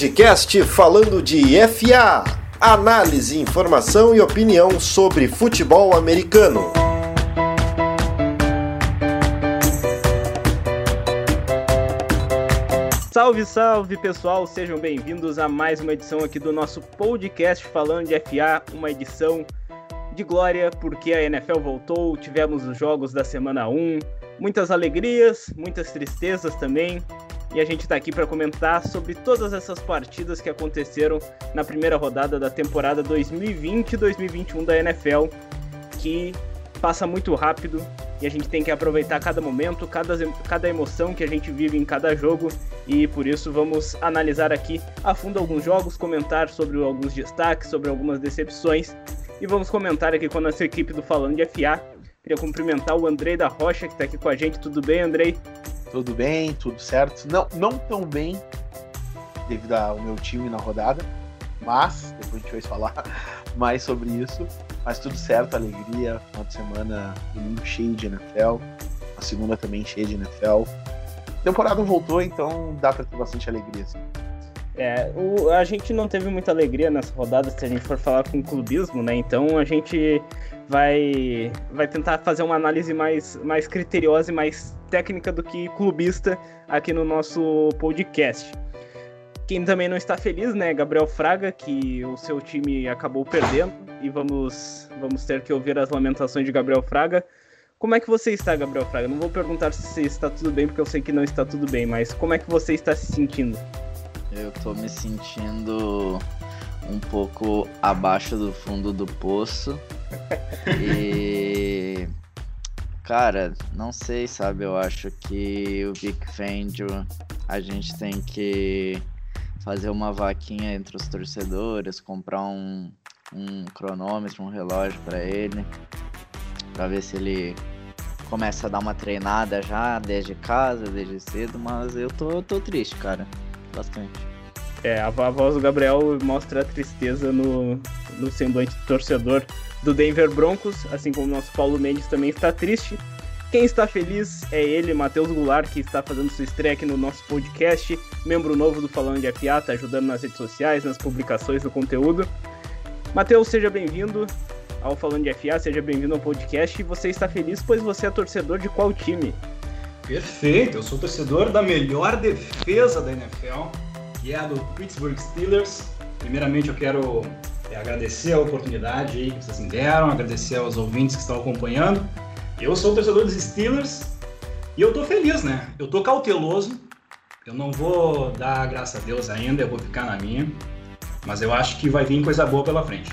podcast falando de FA. Análise, informação e opinião sobre futebol americano. Salve, salve pessoal, sejam bem-vindos a mais uma edição aqui do nosso podcast falando de FA, uma edição de glória porque a NFL voltou, tivemos os jogos da semana 1, muitas alegrias, muitas tristezas também, e a gente está aqui para comentar sobre todas essas partidas que aconteceram na primeira rodada da temporada 2020-2021 da NFL, que passa muito rápido e a gente tem que aproveitar cada momento, cada, cada emoção que a gente vive em cada jogo e por isso vamos analisar aqui a fundo alguns jogos, comentar sobre alguns destaques, sobre algumas decepções e vamos comentar aqui com a nossa equipe do Falando de FA. Queria cumprimentar o Andrei da Rocha que está aqui com a gente. Tudo bem, Andrei? Tudo bem, tudo certo. Não, não tão bem devido ao meu time na rodada, mas depois a gente vai falar mais sobre isso. Mas tudo certo, alegria, final de semana, domingo cheio de NFL, a segunda também cheia de NFL. A temporada voltou, então dá para ter bastante alegria, assim. É, o, a gente não teve muita alegria nessa rodada se a gente for falar com clubismo, né? Então a gente vai, vai tentar fazer uma análise mais, mais criteriosa e mais técnica do que clubista aqui no nosso podcast. Quem também não está feliz, né, Gabriel Fraga, que o seu time acabou perdendo e vamos, vamos ter que ouvir as lamentações de Gabriel Fraga. Como é que você está, Gabriel Fraga? Não vou perguntar se está tudo bem, porque eu sei que não está tudo bem, mas como é que você está se sentindo? Eu tô me sentindo um pouco abaixo do fundo do poço. e. Cara, não sei, sabe? Eu acho que o Big Fangio a gente tem que fazer uma vaquinha entre os torcedores, comprar um, um cronômetro, um relógio para ele, para ver se ele começa a dar uma treinada já desde casa, desde cedo, mas eu tô, tô triste, cara bastante. É, a, voz do Gabriel mostra a tristeza no, no semblante do torcedor do Denver Broncos, assim como o nosso Paulo Mendes também está triste. Quem está feliz é ele, Matheus Goulart, que está fazendo sua estreia aqui no nosso podcast, membro novo do Falando de FA, está ajudando nas redes sociais, nas publicações do conteúdo. Matheus, seja bem-vindo ao Falando de FA, seja bem-vindo ao podcast. Você está feliz, pois você é torcedor de qual time? Perfeito, eu sou torcedor da melhor defesa da NFL, que é a do Pittsburgh Steelers. Primeiramente, eu quero é, agradecer a oportunidade aí que vocês me deram, agradecer aos ouvintes que estão acompanhando. Eu sou torcedor dos Steelers e eu tô feliz, né? Eu tô cauteloso, eu não vou dar graças a Deus ainda, eu vou ficar na minha, mas eu acho que vai vir coisa boa pela frente.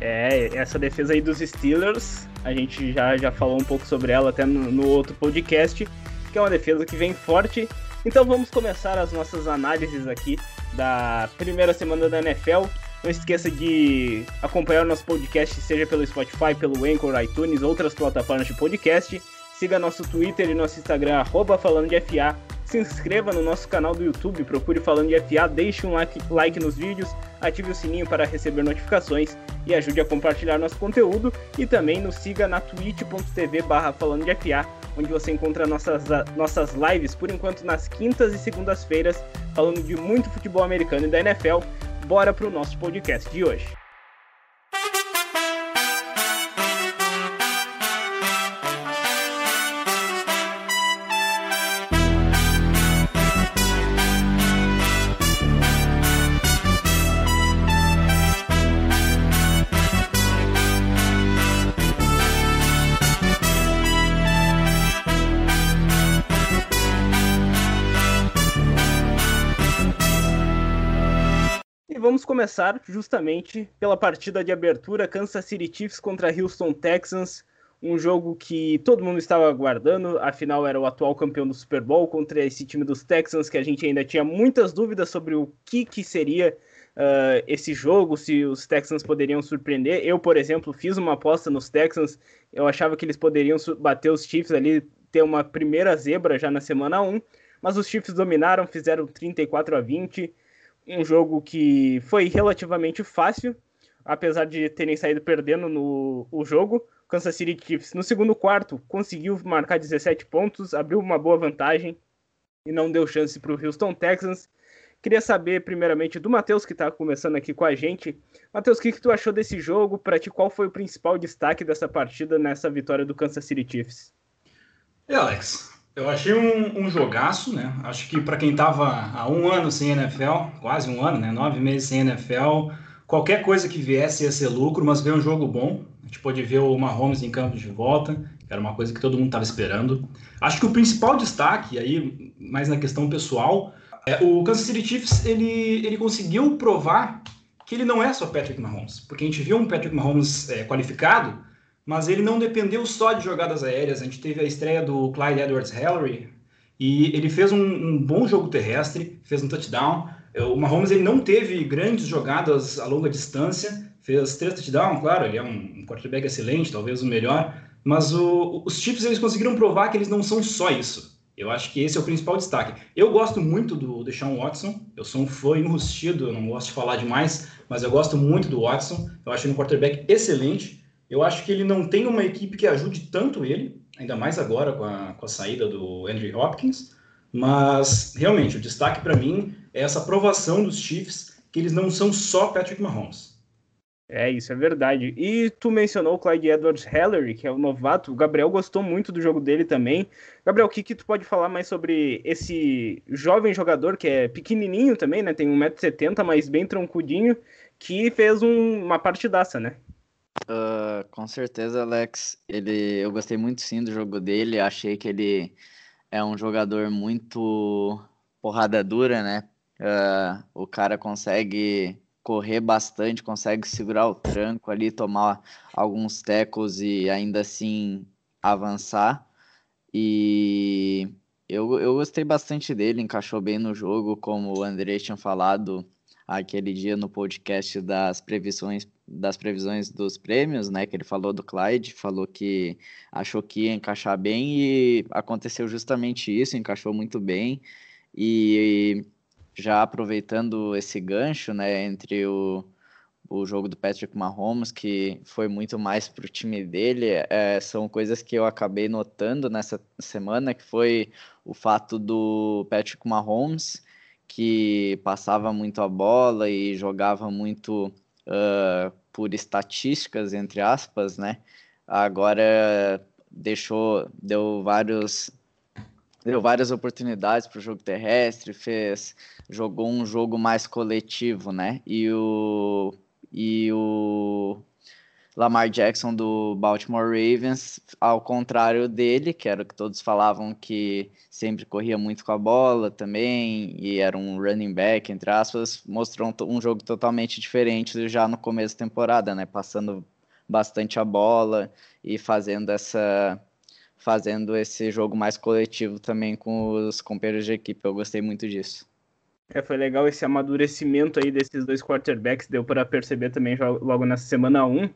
É, essa defesa aí dos Steelers, a gente já, já falou um pouco sobre ela até no, no outro podcast, que é uma defesa que vem forte. Então vamos começar as nossas análises aqui da primeira semana da NFL. Não esqueça de acompanhar o nosso podcast, seja pelo Spotify, pelo Anchor, iTunes, outras plataformas de podcast. Siga nosso Twitter e nosso Instagram, arroba falando de FA. Se inscreva no nosso canal do YouTube, procure Falando de FA, deixe um like, like nos vídeos, ative o sininho para receber notificações e ajude a compartilhar nosso conteúdo. E também nos siga na twitch.tv barra falando de FA, onde você encontra nossas, nossas lives, por enquanto nas quintas e segundas-feiras, falando de muito futebol americano e da NFL. Bora para o nosso podcast de hoje. Vamos começar justamente pela partida de abertura Kansas City Chiefs contra Houston Texans, um jogo que todo mundo estava aguardando, afinal era o atual campeão do Super Bowl contra esse time dos Texans que a gente ainda tinha muitas dúvidas sobre o que, que seria uh, esse jogo, se os Texans poderiam surpreender. Eu, por exemplo, fiz uma aposta nos Texans, eu achava que eles poderiam bater os Chiefs ali, ter uma primeira zebra já na semana 1, mas os Chiefs dominaram, fizeram 34 a 20 um jogo que foi relativamente fácil, apesar de terem saído perdendo no o jogo. Kansas City Chiefs no segundo quarto conseguiu marcar 17 pontos, abriu uma boa vantagem e não deu chance para o Houston Texans, Queria saber, primeiramente, do Matheus, que está começando aqui com a gente. Matheus, o que, que tu achou desse jogo? Para ti, qual foi o principal destaque dessa partida nessa vitória do Kansas City Chiefs? E Alex, eu achei um, um jogaço, né? Acho que para quem estava há um ano sem NFL, quase um ano, né? Nove meses sem NFL, qualquer coisa que viesse ia ser lucro, mas veio um jogo bom. A gente pôde ver o Mahomes em campo de volta, que era uma coisa que todo mundo estava esperando. Acho que o principal destaque, aí, mais na questão pessoal, é o Kansas City Chiefs, ele, ele conseguiu provar que ele não é só Patrick Mahomes, porque a gente viu um Patrick Mahomes é, qualificado, mas ele não dependeu só de jogadas aéreas. A gente teve a estreia do Clyde Edwards-Helaire e ele fez um, um, bom jogo terrestre, fez um touchdown. O Mahomes ele não teve grandes jogadas a longa distância, fez três touchdowns, claro, ele é um quarterback excelente, talvez o melhor, mas o, os Chiefs eles conseguiram provar que eles não são só isso. Eu acho que esse é o principal destaque. Eu gosto muito do Deshaun Watson, eu sou um fã enrustido, eu não gosto de falar demais, mas eu gosto muito do Watson, eu acho ele um quarterback excelente, eu acho que ele não tem uma equipe que ajude tanto ele, ainda mais agora com a, com a saída do Andrew Hopkins. Mas, realmente, o destaque para mim é essa aprovação dos Chiefs que eles não são só Patrick Mahomes. É, isso é verdade. E tu mencionou o Clyde Edwards Hellery, que é o novato. O Gabriel gostou muito do jogo dele também. Gabriel, o que, que tu pode falar mais sobre esse jovem jogador, que é pequenininho também, né? Tem 1,70m, mas bem troncudinho, que fez um, uma partidaça, né? Uh, com certeza, Alex. Ele, eu gostei muito sim do jogo dele. Achei que ele é um jogador muito porrada dura, né? Uh, o cara consegue correr bastante, consegue segurar o tranco ali, tomar alguns tecos e ainda assim avançar. E eu, eu gostei bastante dele, encaixou bem no jogo, como o André tinha falado aquele dia no podcast das previsões das previsões dos prêmios, né, que ele falou do Clyde, falou que achou que ia encaixar bem e aconteceu justamente isso, encaixou muito bem. E já aproveitando esse gancho, né, entre o, o jogo do Patrick Mahomes, que foi muito mais para o time dele, é, são coisas que eu acabei notando nessa semana, que foi o fato do Patrick Mahomes que passava muito a bola e jogava muito uh, por estatísticas, entre aspas, né? Agora deixou, deu vários deu várias oportunidades para o jogo terrestre, fez, jogou um jogo mais coletivo, né? E o e o Lamar Jackson do Baltimore Ravens, ao contrário dele, que era o que todos falavam que sempre corria muito com a bola também, e era um running back, entre aspas, mostrou um, jogo totalmente diferente já no começo da temporada, né? Passando bastante a bola e fazendo essa fazendo esse jogo mais coletivo também com os companheiros de equipe. Eu gostei muito disso. É, foi legal esse amadurecimento aí desses dois quarterbacks, deu para perceber também logo nessa semana 1.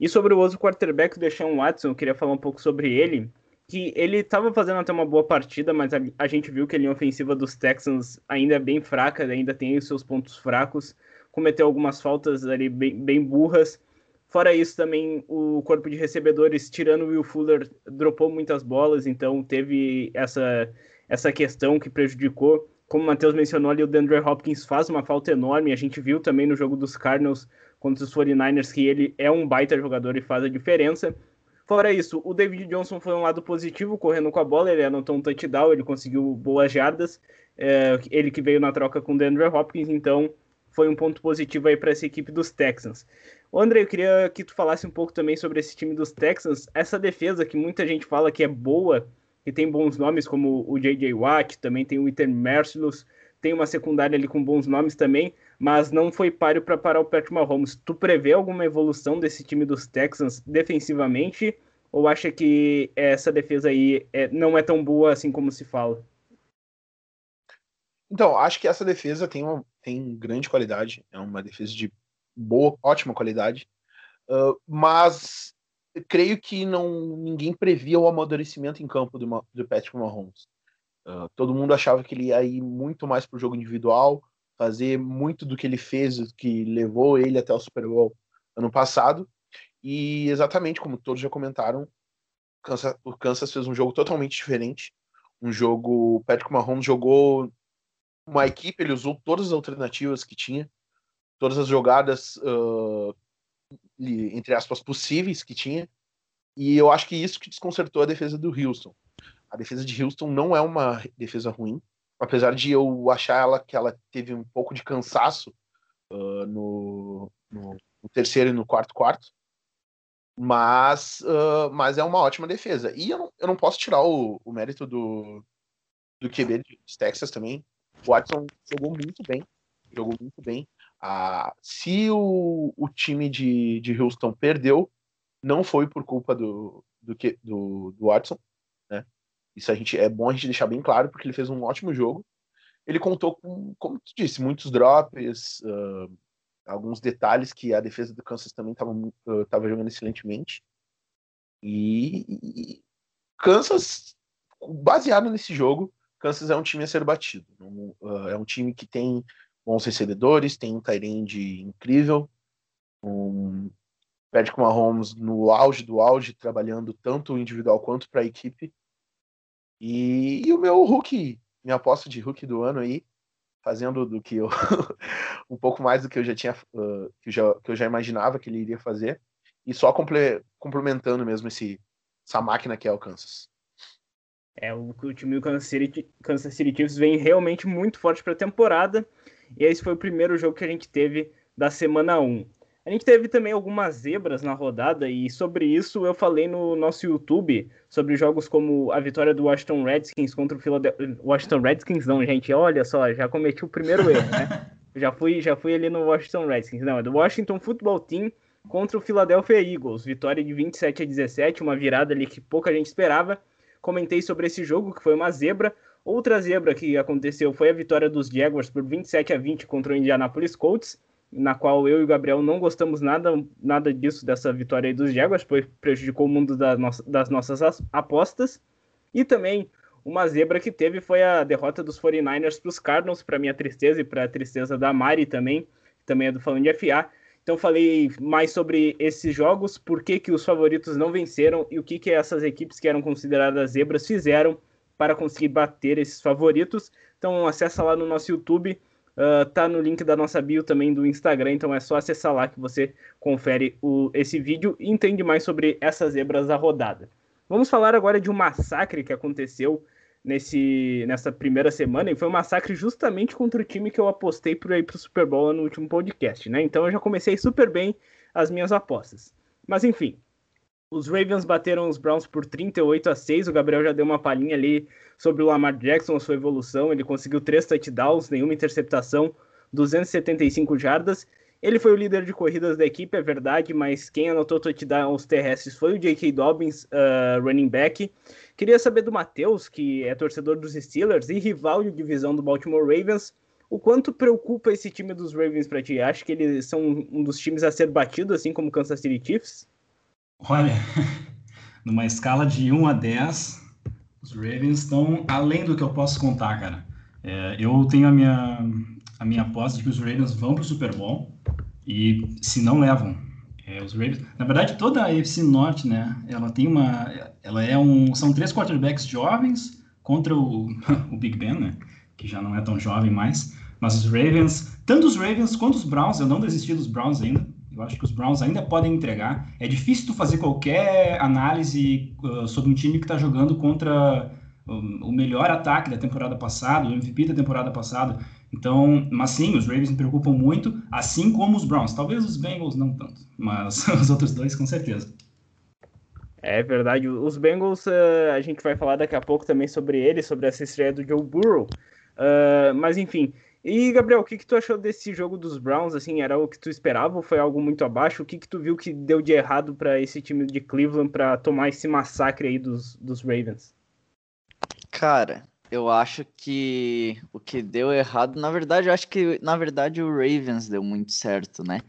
E sobre o outro quarterback, o Deshaun Watson, eu queria falar um pouco sobre ele, que ele estava fazendo até uma boa partida, mas a, a, gente viu que a linha ofensiva dos Texans ainda é bem fraca, ainda tem os seus pontos fracos, cometeu algumas faltas ali bem, bem burras. Fora isso, também o corpo de recebedores, tirando o Will Fuller, dropou muitas bolas, então teve essa, essa questão que prejudicou. Como o Matheus mencionou ali, o DeAndre Hopkins faz uma falta enorme, a gente viu também no jogo dos Cardinals contra os 49ers que ele é um baita jogador e faz a diferença. Fora isso, o David Johnson foi um lado positivo, correndo com a bola, ele anotou um touchdown, ele conseguiu boas jardas, é, ele que veio na troca com o DeAndre Hopkins, então foi um ponto positivo aí para essa equipe dos Texans. Ô André, eu queria que tu falasse um pouco também sobre esse time dos Texans, essa defesa que muita gente fala que é boa, que tem bons nomes como o J.J. Watt, também tem o Ethan Mercilus, tem uma secundária ali com bons nomes também, mas não foi páreo para parar o Patrick Mahomes. Tu prevê alguma evolução desse time dos Texans defensivamente ou acha que essa defesa aí é, não é tão boa assim como se fala? Então, acho que essa defesa tem, uma, tem grande qualidade, é uma defesa de boa, ótima qualidade, uh, mas creio que não ninguém previa o amadurecimento em campo do, do Patrick Mahomes. Uh, todo mundo achava que ele ia ir muito mais para o jogo individual, fazer muito do que ele fez, que levou ele até o Super Bowl ano passado. E exatamente como todos já comentaram, o Kansas fez um jogo totalmente diferente. Um jogo. O Patrick Mahomes jogou uma equipe, ele usou todas as alternativas que tinha, todas as jogadas, uh, entre aspas, possíveis que tinha, e eu acho que isso que desconcertou a defesa do Houston. A defesa de Houston não é uma defesa ruim, apesar de eu achar ela que ela teve um pouco de cansaço uh, no, no, terceiro e no quarto quarto, mas, uh, mas é uma ótima defesa. E eu não, eu não posso tirar o, o mérito do, do QB de Texas também. O Watson jogou muito bem, jogou muito bem. Ah, se o, o time de, de Houston perdeu, não foi por culpa do, do, do, do Watson? Isso a gente, é bom a gente deixar bem claro, porque ele fez um ótimo jogo. Ele contou com, como tu disse, muitos drops, uh, alguns detalhes que a defesa do Kansas também estava uh, jogando excelentemente. E, e Kansas, baseado nesse jogo, Kansas é um time a ser batido. Uh, é um time que tem bons recebedores, tem um Tyrande incrível, um Patrick Mahomes no auge do auge, trabalhando tanto individual quanto para a equipe. E, e, o meu Hulk, minha aposta de Hulk do ano aí, fazendo do que eu um pouco mais do que eu já tinha uh, que, eu já, que eu já imaginava que ele iria fazer e só comple, complementando mesmo esse essa máquina que é o Kansas. É, o, o time do Kansas City, Kansas City Chiefs vem realmente muito forte para a temporada. E esse foi o primeiro jogo que a gente teve da semana 1. A gente teve também algumas zebras na rodada e sobre isso eu falei no nosso YouTube sobre jogos como a vitória do Washington Redskins contra o Philadelphia Washington Redskins não, gente, olha só, já cometi o primeiro erro, né? já fui, já fui ali no Washington Redskins. Não, é do Washington Football Team contra o Philadelphia Eagles. Vitória de 27 a 17, uma virada ali que pouca gente esperava. Comentei sobre esse jogo que foi uma zebra. Outra zebra que aconteceu foi a vitória dos Jaguars por 27 a 20 contra o Indianapolis Colts na qual eu e o Gabriel não gostamos nada, nada disso, dessa vitória aí dos Jaguars, pois prejudicou o mundo da nossa, das nossas apostas. E também uma zebra que teve foi a derrota dos 49ers para os Cardinals, para minha tristeza e para a tristeza da Mari também, que também é do Falando de FA. Então falei mais sobre esses jogos, por que, que os favoritos não venceram e o que, que essas equipes que eram consideradas zebras fizeram para conseguir bater esses favoritos. Então acessa lá no nosso YouTube Uh, tá no link da nossa bio também do Instagram, então é só acessar lá que você confere o, esse vídeo e entende mais sobre essas zebras da rodada. Vamos falar agora de um massacre que aconteceu nesse, nessa primeira semana, e foi um massacre justamente contra o time que eu apostei por ir pro Super Bowl no último podcast, né? Então eu já comecei super bem as minhas apostas. Mas enfim, os Ravens bateram os Browns por 38 a 6. O Gabriel já deu uma palhinha ali sobre o Lamar Jackson, a sua evolução. Ele conseguiu três touchdowns, nenhuma interceptação, 275 jardas. Ele foi o líder de corridas da equipe, é verdade, mas quem anotou touchdowns terrestres foi o J.K. Dobbins, uh, running back. Queria saber do Matheus, que é torcedor dos Steelers e rival de divisão do Baltimore Ravens, o quanto preocupa esse time dos Ravens para ti? Acha que eles são um dos times a ser batido, assim como o Kansas City Chiefs? Olha, numa escala de 1 a 10, os Ravens estão além do que eu posso contar, cara. É, eu tenho a minha, a minha aposta de que os Ravens vão para o Super Bowl e se não levam. É, os Ravens, na verdade, toda a AFC Norte, né? Ela tem uma, ela é um, são três quarterbacks jovens contra o, o Big Ben, né? Que já não é tão jovem mais. Mas os Ravens, tanto os Ravens quanto os Browns, eu não desisti dos Browns ainda. Eu acho que os Browns ainda podem entregar. É difícil tu fazer qualquer análise uh, sobre um time que está jogando contra o melhor ataque da temporada passada, o MVP da temporada passada. Então, mas sim, os Ravens me preocupam muito, assim como os Browns. Talvez os Bengals não tanto, mas os outros dois com certeza. É verdade. Os Bengals, uh, a gente vai falar daqui a pouco também sobre eles, sobre essa estreia do Joe Burrow. Uh, mas enfim, e, Gabriel, o que, que tu achou desse jogo dos Browns? Assim, era o que tu esperava ou foi algo muito abaixo? O que, que tu viu que deu de errado para esse time de Cleveland para tomar esse massacre aí dos, dos Ravens? Cara, eu acho que o que deu errado, na verdade, eu acho que na verdade o Ravens deu muito certo, né?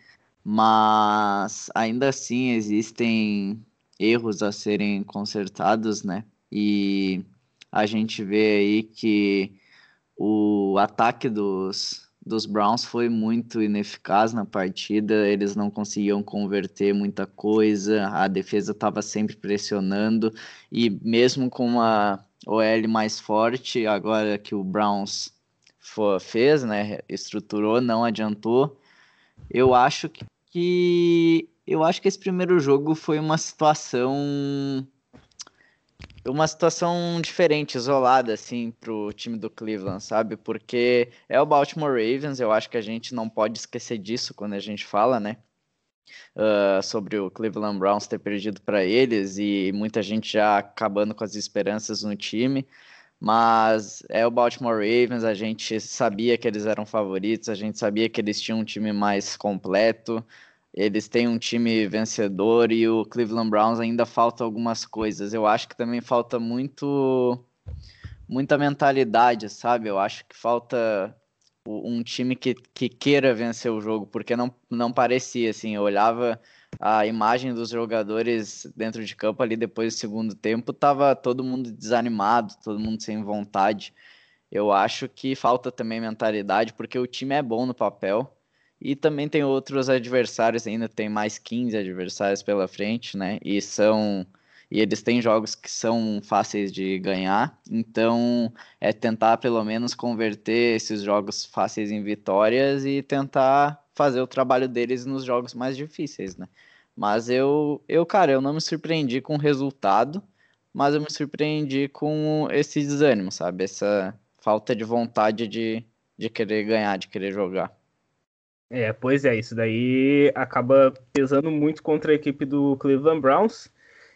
Mas ainda assim existem erros a serem consertados, né? E a gente vê aí que o ataque dos, dos Browns foi muito ineficaz na partida, eles não conseguiam converter muita coisa, a defesa estava sempre pressionando, e mesmo com uma OL mais forte, agora que o Browns fez, né? Estruturou, não adiantou. Eu acho que eu acho que esse primeiro jogo foi uma situação uma situação diferente, isolada, assim, pro time do Cleveland, sabe? Porque é o Baltimore Ravens, eu acho que a gente não pode esquecer disso quando a gente fala, né? Uh, sobre o Cleveland Browns ter perdido para eles e muita gente já acabando com as esperanças no time. Mas é o Baltimore Ravens, a gente sabia que eles eram favoritos, a gente sabia que eles tinham um time mais completo, eles têm um time vencedor e o Cleveland Browns ainda falta algumas coisas. Eu acho que também falta muito muita mentalidade, sabe? Eu acho que falta um time que, que queira vencer o jogo, porque não, não parecia assim. Eu olhava a imagem dos jogadores dentro de campo ali depois do segundo tempo, tava todo mundo desanimado, todo mundo sem vontade. Eu acho que falta também mentalidade, porque o time é bom no papel, e também tem outros adversários, ainda tem mais 15 adversários pela frente, né? E são e eles têm jogos que são fáceis de ganhar, então é tentar pelo menos converter esses jogos fáceis em vitórias e tentar fazer o trabalho deles nos jogos mais difíceis, né? Mas eu, eu, cara, eu não me surpreendi com o resultado, mas eu me surpreendi com esse desânimo, sabe? Essa falta de vontade de, de querer ganhar, de querer jogar. É, pois é, isso daí acaba pesando muito contra a equipe do Cleveland Browns.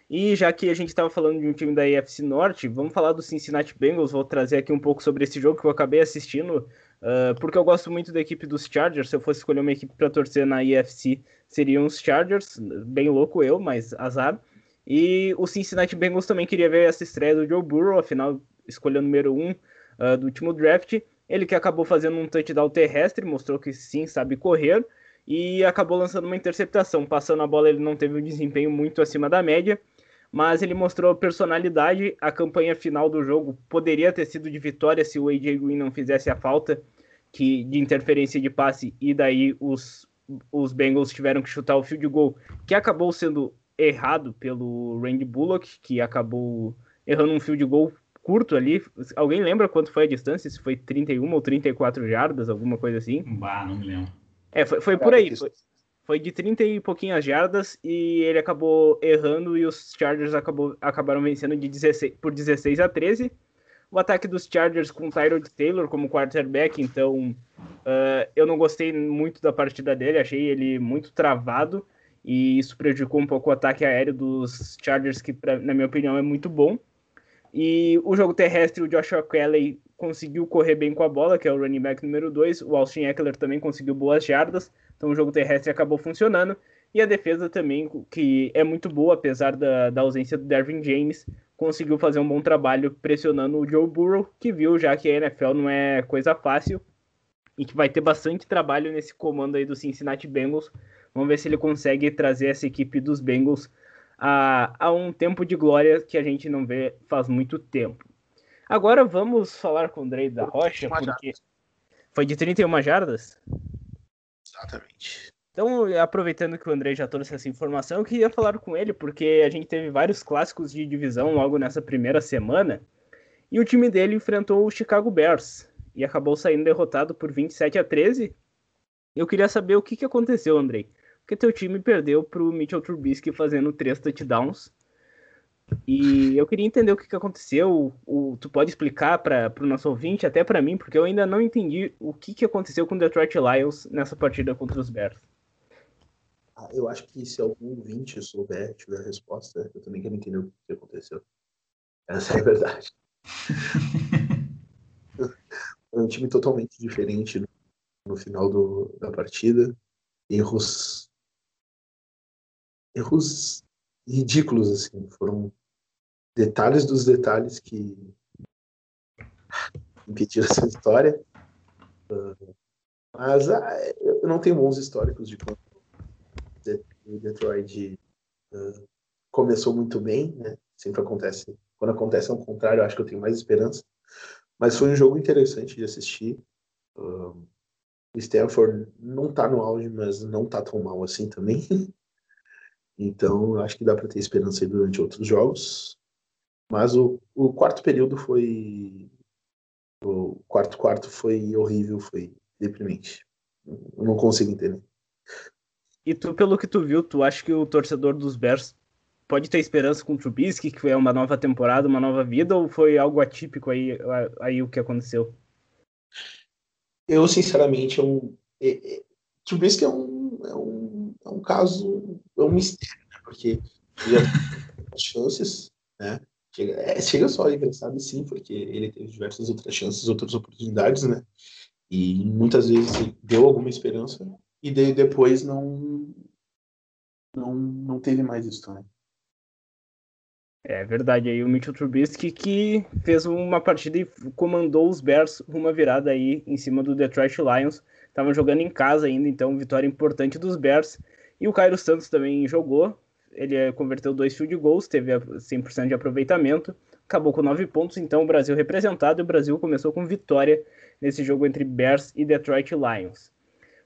E já que a gente estava falando de um time da AFC Norte, vamos falar do Cincinnati Bengals. Vou trazer aqui um pouco sobre esse jogo que eu acabei assistindo, uh, porque eu gosto muito da equipe dos Chargers. Se eu fosse escolher uma equipe para torcer na AFC, seriam os Chargers. Bem louco eu, mas azar. E o Cincinnati Bengals também queria ver essa estreia do Joe Burrow, afinal, escolheu o número 1 um, uh, do último draft. Ele que acabou fazendo um touchdown terrestre, mostrou que sim, sabe correr, e acabou lançando uma interceptação. Passando a bola, ele não teve um desempenho muito acima da média, mas ele mostrou personalidade. A campanha final do jogo poderia ter sido de vitória se o AJ Green não fizesse a falta que, de interferência de passe, e daí os, os Bengals tiveram que chutar o field goal, que acabou sendo errado pelo Randy Bullock, que acabou errando um field goal curto ali. Alguém lembra quanto foi a distância? Se foi 31 ou 34 jardas, alguma coisa assim? Bah, não me lembro. É, foi, foi por aí. Foi, foi, de 30 e pouquinhas jardas e ele acabou errando e os Chargers acabou, acabaram vencendo de 16, por 16 a 13. O ataque dos Chargers com Tyrod Taylor como quarterback, então uh, eu não gostei muito da partida dele, achei ele muito travado e isso prejudicou um pouco o ataque aéreo dos Chargers, que pra, na minha opinião é muito bom. E o jogo terrestre, o Joshua Kelly conseguiu correr bem com a bola, que é o running back número 2. O Austin Eckler também conseguiu boas jardas. Então o jogo terrestre acabou funcionando. E a defesa também, que é muito boa, apesar da, da ausência do Dervin James, conseguiu fazer um bom trabalho pressionando o Joe Burrow, que viu já que a NFL não é coisa fácil e que vai ter bastante trabalho nesse comando aí do Cincinnati Bengals. Vamos ver se ele consegue trazer essa equipe dos Bengals a, a um tempo de glória que a gente não vê faz muito tempo. Agora vamos falar com o Andrei da Rocha, porque foi de 31 jardas? Exatamente. Então, aproveitando que o André já trouxe essa informação, eu queria falar com ele, porque a gente teve vários clássicos de divisão logo nessa primeira semana, e o time dele enfrentou o Chicago Bears, e acabou saindo derrotado por 27 a 13. Eu queria saber o que, que aconteceu, Andrei porque teu time perdeu pro Mitchell Trubisky fazendo três touchdowns. E eu queria entender o que, que aconteceu. O, tu pode explicar para o nosso ouvinte, até para mim, porque eu ainda não entendi o que, que aconteceu com o Detroit Lions nessa partida contra os Bears. Ah, eu acho que se algum ouvinte souber, tiver a resposta, eu também quero entender o que aconteceu. Essa é a verdade. Um time totalmente diferente no final do, da partida. Erros erros ridículos, assim. Foram detalhes dos detalhes que impediram essa vitória. Uh, mas ah, eu não tenho bons históricos de quando Detroit uh, começou muito bem, né? Sempre acontece. Quando acontece ao contrário, eu acho que eu tenho mais esperança. Mas foi um jogo interessante de assistir. Uh, Stanford não tá no auge, mas não tá tão mal assim também. Então, acho que dá para ter esperança aí durante outros jogos. Mas o, o quarto período foi O quarto quarto foi horrível, foi deprimente. Eu não consigo entender. E tu, pelo que tu viu, tu acha que o torcedor dos Bears pode ter esperança com o Trubisky, que foi uma nova temporada, uma nova vida, ou foi algo atípico aí, aí o que aconteceu? Eu, sinceramente, eu, é, é, Trubisky é um, é, um, é um caso, é um mistério, né? Porque já chances, né? Chega, é, chega só engraçado sim, porque ele teve diversas outras chances, outras oportunidades, né? E muitas vezes deu alguma esperança e depois não não, não teve mais isso também. É verdade, aí o Mitchell Trubisky que fez uma partida e comandou os Bears uma virada aí em cima do Detroit Lions. Estavam jogando em casa ainda, então vitória importante dos Bears. E o Cairo Santos também jogou, ele eh, converteu dois field goals, teve 100% de aproveitamento, acabou com nove pontos, então o Brasil representado e o Brasil começou com vitória nesse jogo entre Bears e Detroit Lions.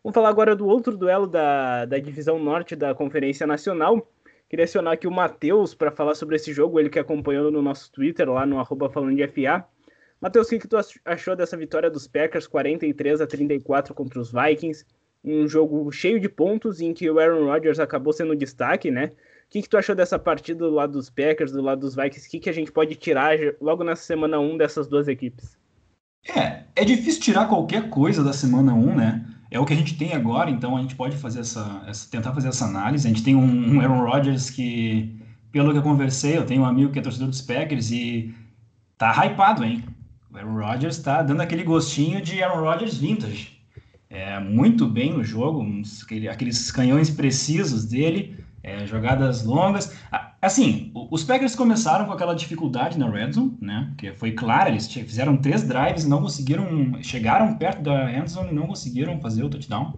Vamos falar agora do outro duelo da, da divisão norte da Conferência Nacional. Queria acionar aqui o Matheus para falar sobre esse jogo, ele que acompanhou no nosso Twitter, lá no arroba falando de FA. Matheus, o que, que tu achou dessa vitória dos Packers 43 a 34 contra os Vikings? Um jogo cheio de pontos em que o Aaron Rodgers acabou sendo destaque, né? O que, que tu achou dessa partida do lado dos Packers, do lado dos Vikings? O que, que a gente pode tirar logo na semana 1 dessas duas equipes? É, é difícil tirar qualquer coisa da semana 1, né? É o que a gente tem agora, então a gente pode fazer essa, essa tentar fazer essa análise. A gente tem um, um, Aaron Rodgers que, pelo que eu conversei, eu tenho um amigo que é torcedor dos Packers e tá hypado, hein? O Aaron Rodgers tá dando aquele gostinho de Aaron Rodgers vintage. É, muito bem no jogo, aqueles canhões precisos dele, é, jogadas longas. Assim, os Packers começaram com aquela dificuldade na red zone, né? Que foi clara, eles fizeram três drives, não conseguiram, chegaram perto da end zone e não conseguiram fazer o touchdown.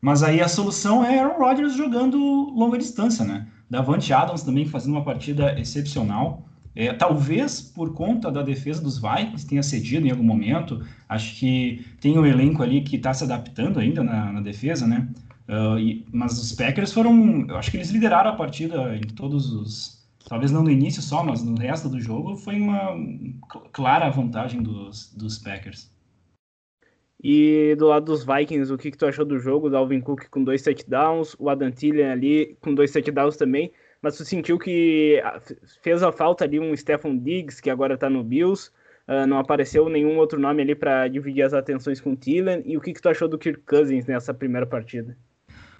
Mas aí a solução é Aaron Rodgers jogando longa distância, né? Davante Adams também fazendo uma partida excepcional. É, talvez por conta da defesa dos Vikings tenha cedido em algum momento. Acho que tem um elenco ali que está se adaptando ainda na, na defesa, né? Uh, e, mas os Packers foram. Eu acho que eles lideraram a partida em todos os. Talvez não no início só, mas no resto do jogo foi uma clara vantagem dos, dos Packers. E do lado dos Vikings, o que, que tu achou do jogo? O Dalvin Cook com dois touchdowns, o Adam Thielen ali com dois touchdowns também. Mas tu sentiu que fez a falta ali um Stephen Diggs, que agora tá no Bills. Uh, não apareceu nenhum outro nome ali para dividir as atenções com o Thielen. E o que, que tu achou do Kirk Cousins nessa primeira partida?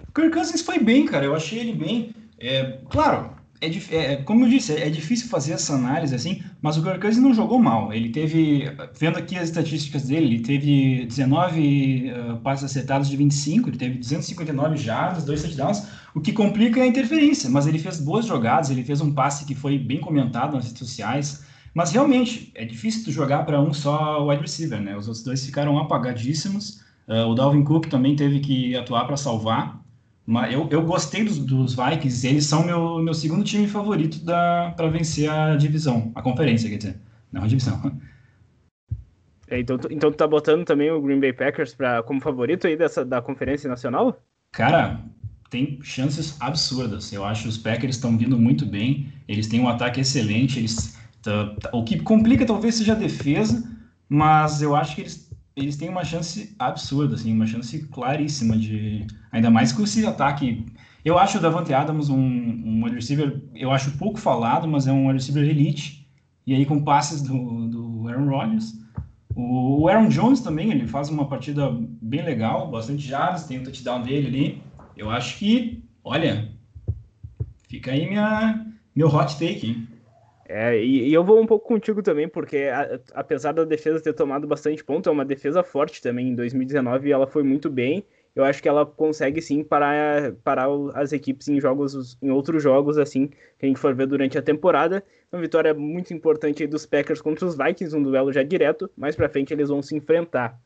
O Kirk Cousins foi bem, cara. Eu achei ele bem. É, claro, é, é, como eu disse, é, é, difícil fazer essa análise assim, mas o Kirk não jogou mal. Ele teve, vendo aqui as estatísticas dele, ele teve 19 uh, passes acertados de 25, ele teve 259 jardas, dois touchdowns, o que complica é a interferência, mas ele fez boas jogadas, ele fez um passe que foi bem comentado nas redes sociais. Mas realmente, é difícil tu jogar para um só wide receiver, né? Os outros dois ficaram apagadíssimos. Uh, o Dalvin Cook também teve que atuar para salvar. Mas eu, eu gostei dos, dos Vikings, eles são meu, meu segundo time favorito para vencer a divisão, a conferência, quer dizer, não a divisão. É, então, tu, então tu tá botando também o Green Bay Packers pra, como favorito aí dessa, da Conferência Nacional? Cara, tem chances absurdas. Eu acho que os Packers estão vindo muito bem, eles têm um ataque excelente, eles, tá, tá, o que complica talvez seja a defesa, mas eu acho que eles eles têm uma chance absurda, assim, uma chance claríssima de. Ainda mais com esse ataque. Eu acho o Davante Adams um, um wide receiver, eu acho pouco falado, mas é um wide receiver elite. E aí com passes do, do Aaron Rodgers. O, Aaron Jones também, ele faz uma partida bem legal, bastante jardas, tem o touchdown dele ali. Eu acho que, olha, fica aí minha, meu hot take, hein? É, e, e, eu vou um pouco contigo também, porque a, apesar da defesa ter tomado bastante ponto, é uma defesa forte também. Em 2019 ela foi muito bem. Eu acho que ela consegue sim parar, parar as equipes em jogos, em outros jogos, assim, que a gente for ver durante a temporada. Uma vitória muito importante dos Packers contra os Vikings, um duelo já direto. Mais pra frente eles vão se enfrentar.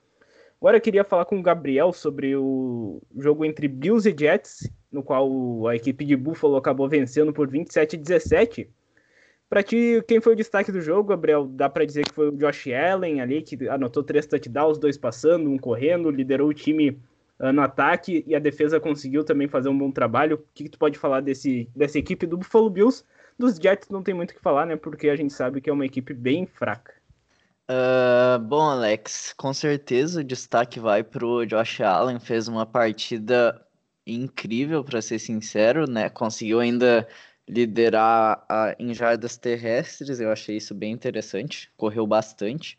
Agora eu queria falar com o Gabriel sobre o jogo entre Bills e Jets, no qual a equipe de Buffalo acabou vencendo por 27 a 17 para ti, quem foi o destaque do jogo, Gabriel? Dá para dizer que foi o Josh Allen ali, que anotou três touchdowns, dois passando, um correndo, liderou o time uh, no ataque e a defesa conseguiu também fazer um bom trabalho. O que, que tu pode falar desse, dessa equipe do Buffalo Bills? Dos Jets não tem muito o que falar, né? Porque a gente sabe que é uma equipe bem fraca. Uh, bom, Alex, com certeza o destaque vai pro Josh Allen. Fez uma partida incrível, para ser sincero, né? Conseguiu ainda liderar a, em jardas terrestres. Eu achei isso bem interessante. Correu bastante.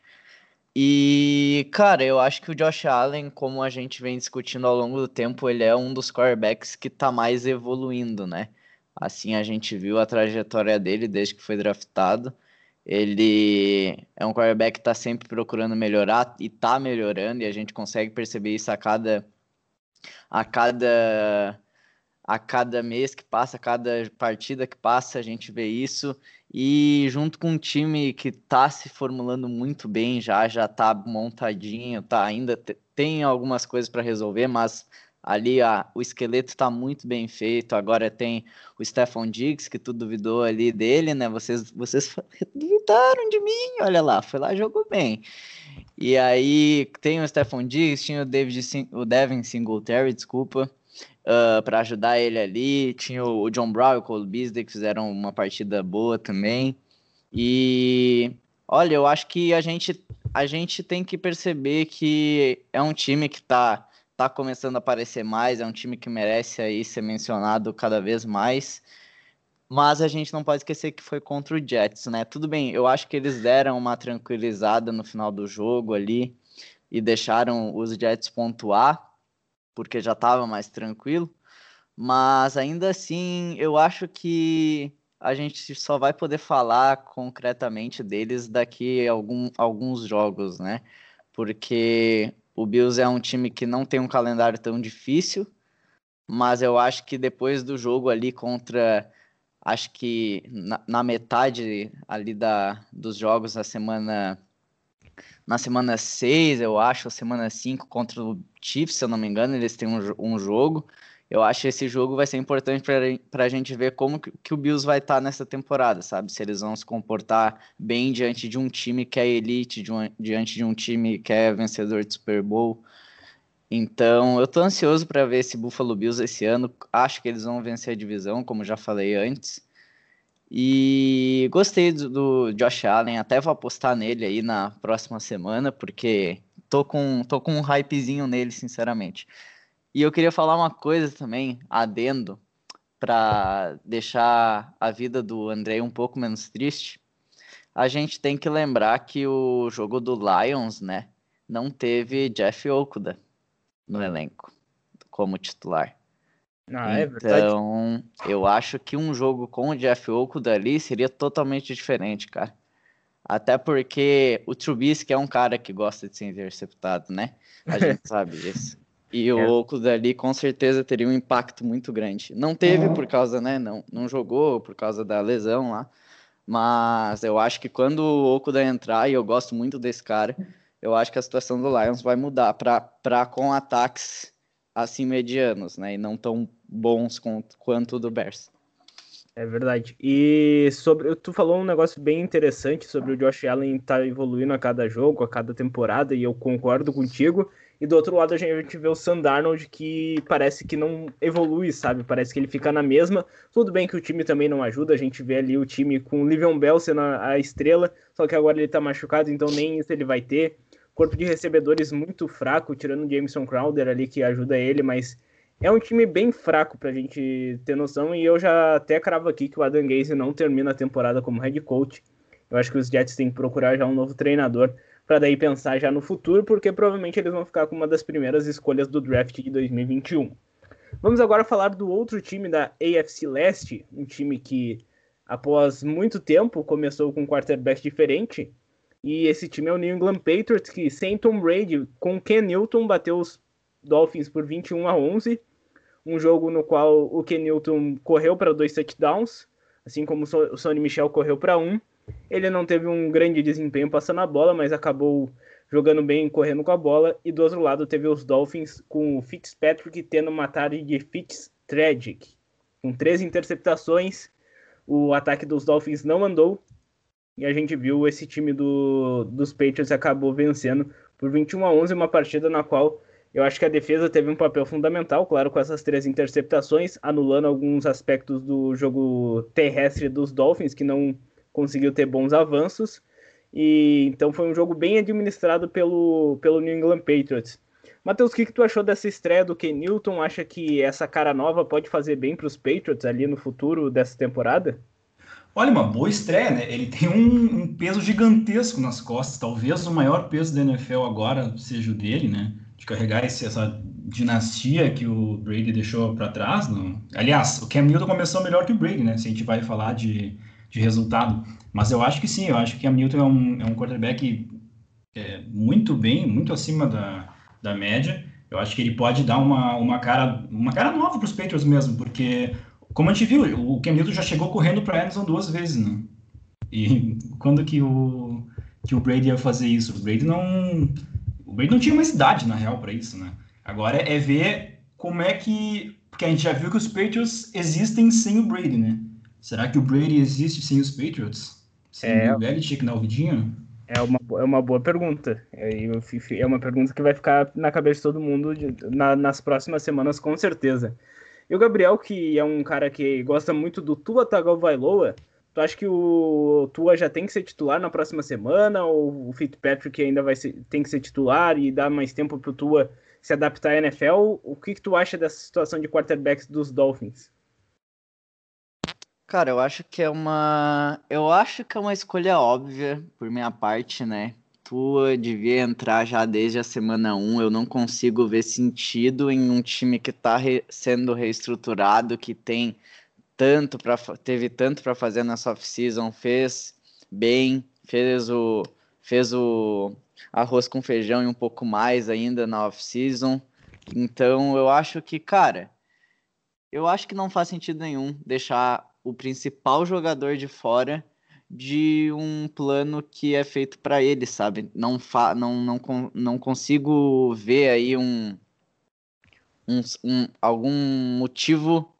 E, cara, eu acho que o Josh Allen, como a gente vem discutindo ao longo do tempo, ele é um dos quarterbacks que tá mais evoluindo, né? Assim a gente viu a trajetória dele desde que foi draftado. Ele é um quarterback que está sempre procurando melhorar e está melhorando, e a gente consegue perceber isso a cada, a cada, a cada mês que passa, a cada partida que passa, a gente vê isso. E junto com um time que está se formulando muito bem já, já está montadinho, tá ainda tem algumas coisas para resolver, mas ali o esqueleto está muito bem feito. Agora tem o Stefan Diggs, que tu duvidou ali dele, né? Vocês, vocês duvidaram de mim, olha lá, foi lá jogou bem. E aí tem o Stefan Diggs, tinha o, David, o Devin Singletary, desculpa, uh, ah, para ajudar ele ali. Tinha o John Brown e o Cole Beasley, que fizeram uma partida boa também. E olha, eu acho que a gente, a gente tem que perceber que é um time que está tá começando a aparecer mais, é um time que merece aí ser mencionado cada vez mais. Mas a gente não pode esquecer que foi contra o Jets, né? Tudo bem, eu acho que eles deram uma tranquilizada no final do jogo ali e deixaram os Jets pontuar, porque já estava mais tranquilo. Mas ainda assim, eu acho que a gente só vai poder falar concretamente deles daqui a algum, alguns jogos, né? Porque o Bills é um time que não tem um calendário tão difícil, mas eu acho que depois do jogo ali contra, acho que na, na metade ali da, dos jogos na semana na semana 6, eu acho, a semana 5 contra o Chiefs, se eu não me engano, eles têm um, um jogo. Eu acho que esse jogo vai ser importante para a gente ver como que, que o Bills vai estar tá nessa temporada, sabe? Se eles vão se comportar bem diante de um time que é elite, de um, diante de um time que é vencedor de Super Bowl. Então, eu tô ansioso para ver esse Buffalo Bills esse ano. Acho que eles vão vencer a divisão, como já falei antes. E gostei do, do Josh Allen, até vou apostar nele aí na próxima semana, porque tô com, tô com um hypezinho nele, sinceramente. E eu queria falar uma coisa também, adendo, para deixar a vida do André um pouco menos triste. A gente tem que lembrar que o jogo do Lions, né, não teve Jeff Okuda no elenco como titular. Ah, é então, eu acho que um jogo com o Jeff Okuda ali seria totalmente diferente, cara. Até porque o Trubisky é um cara que gosta de ser interceptado, né? A gente sabe disso. E o é. Oakland ali com certeza teria um impacto muito grande. Não teve por causa, né? Não, não jogou por causa da lesão lá. Mas eu acho que quando o Okuda entrar, e eu gosto muito desse cara, eu acho que a situação do Lions vai mudar para com ataques assim medianos, né? E não tão bons quanto o do Bears. É verdade. E sobre. Tu falou um negócio bem interessante sobre o Josh Allen estar tá evoluindo a cada jogo, a cada temporada, e eu concordo contigo. E do outro lado a gente vê o Sandarnold que parece que não evolui, sabe? Parece que ele fica na mesma. Tudo bem que o time também não ajuda, a gente vê ali o time com o Livion Bell sendo a, estrela, só que agora ele tá machucado, então nem isso ele vai ter. Corpo de recebedores muito fraco, tirando o Jameson Crowder ali que ajuda ele, mas é um time bem fraco pra gente ter noção. E eu já até cravo aqui que o Adam Gaze não termina a temporada como head coach. Eu acho que os Jets têm que procurar já um novo treinador para daí pensar já no futuro, porque provavelmente eles vão ficar com uma das primeiras escolhas do draft de 2021. Vamos agora falar do outro time da AFC Leste, um time que após muito tempo começou com um quarterback diferente, e esse time é o New England Patriots, que sem Tom Brady, com Ken Newton, bateu os Dolphins por 21 a 11, um jogo no qual o Ken Newton correu para dois touchdowns, assim como o Sonny Michel correu para um, ele não teve um grande desempenho passando a bola, mas acabou jogando bem, correndo com a bola. E do outro lado teve os Dolphins com o Fitzpatrick tendo uma tarde de Fitztragic. Com três interceptações, o ataque dos Dolphins não andou. E a gente viu esse time do, dos Patriots acabou vencendo por 21 a 11, uma partida na qual eu acho que a defesa teve um papel fundamental, claro, com essas três interceptações, anulando alguns aspectos do jogo terrestre dos Dolphins que não conseguiu ter bons avanços. E então foi um jogo bem administrado pelo, pelo New England Patriots. Matheus, o que, que tu achou dessa estreia do Ken Newton? Acha que essa cara nova pode fazer bem para os Patriots ali no futuro dessa temporada? Olha, uma boa estreia, né? Ele tem um, um, peso gigantesco nas costas. Talvez o maior peso da NFL agora seja o dele, né? De carregar esse, essa dinastia que o Brady deixou para trás. Não? Aliás, o Cam Newton começou melhor que o Brady, né? Se a gente vai falar de, de resultado. Mas eu acho que sim, eu acho que o Cam Newton é um, é um quarterback é, muito bem, muito acima da, da média. Eu acho que ele pode dar uma, uma, cara, uma cara nova para os Patriots mesmo, porque, como a gente viu, o Cam Newton já chegou correndo para Anderson duas vezes, né? E quando que o, que o Brady ia fazer isso? O Brady não. O Brady não tinha mais idade, na real, para isso, né? Agora é ver como é que. Porque a gente já viu que os Patriots existem sem o Brady, né? Será que o Brady existe sem os Patriots? Sem é... o Belichick na ouvidinha? É uma, é uma boa pergunta. É, é uma pergunta que vai ficar na cabeça de todo mundo de, na, nas próximas semanas, com certeza. E o Gabriel, que é um cara que gosta muito do Tua Tagovailoa, tu acha que o Tua já tem que ser titular na próxima semana? Ou o Fitzpatrick ainda vai ser, tem que ser titular e dar mais tempo para o Tua se adaptar à NFL? O que, que tu acha dessa situação de quarterbacks dos Dolphins? Cara, eu acho que é uma. Eu acho que é uma escolha óbvia por minha parte, né? Tua devia entrar já desde a semana 1. Eu não consigo ver sentido em um time que está re... sendo reestruturado, que tem tanto para teve tanto para fazer nessa off-season, fez bem, fez o fez o arroz com feijão e um pouco mais ainda na off-season. Então, eu acho que, cara, eu acho que não faz sentido nenhum deixar o principal jogador de fora de um plano que é feito para ele, sabe? Não, fa não, não, não consigo ver aí um, um, um, algum motivo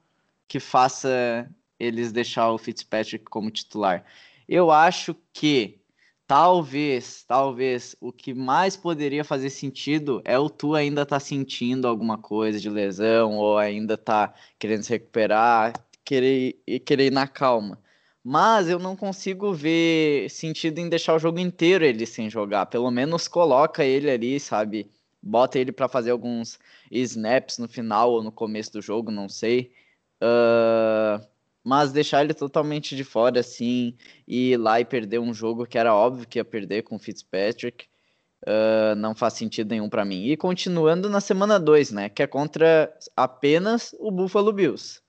que faça eles deixar o Fitzpatrick como titular. Eu acho que talvez, talvez o que mais poderia fazer sentido é o Tu ainda tá sentindo alguma coisa de lesão ou ainda tá querendo se recuperar, querer, querer ir na calma. Mas eu não consigo ver sentido em deixar o jogo inteiro ele sem jogar. Pelo menos coloca ele ali, sabe? Bota ele para fazer alguns snaps no final ou no começo do jogo, não sei. Uh, mas deixar ele totalmente de fora, assim, e ir lá e perder um jogo que era óbvio que ia perder com o Fitzpatrick, uh, não faz sentido nenhum para mim. E continuando na semana 2, né? Que é contra apenas o Buffalo Bills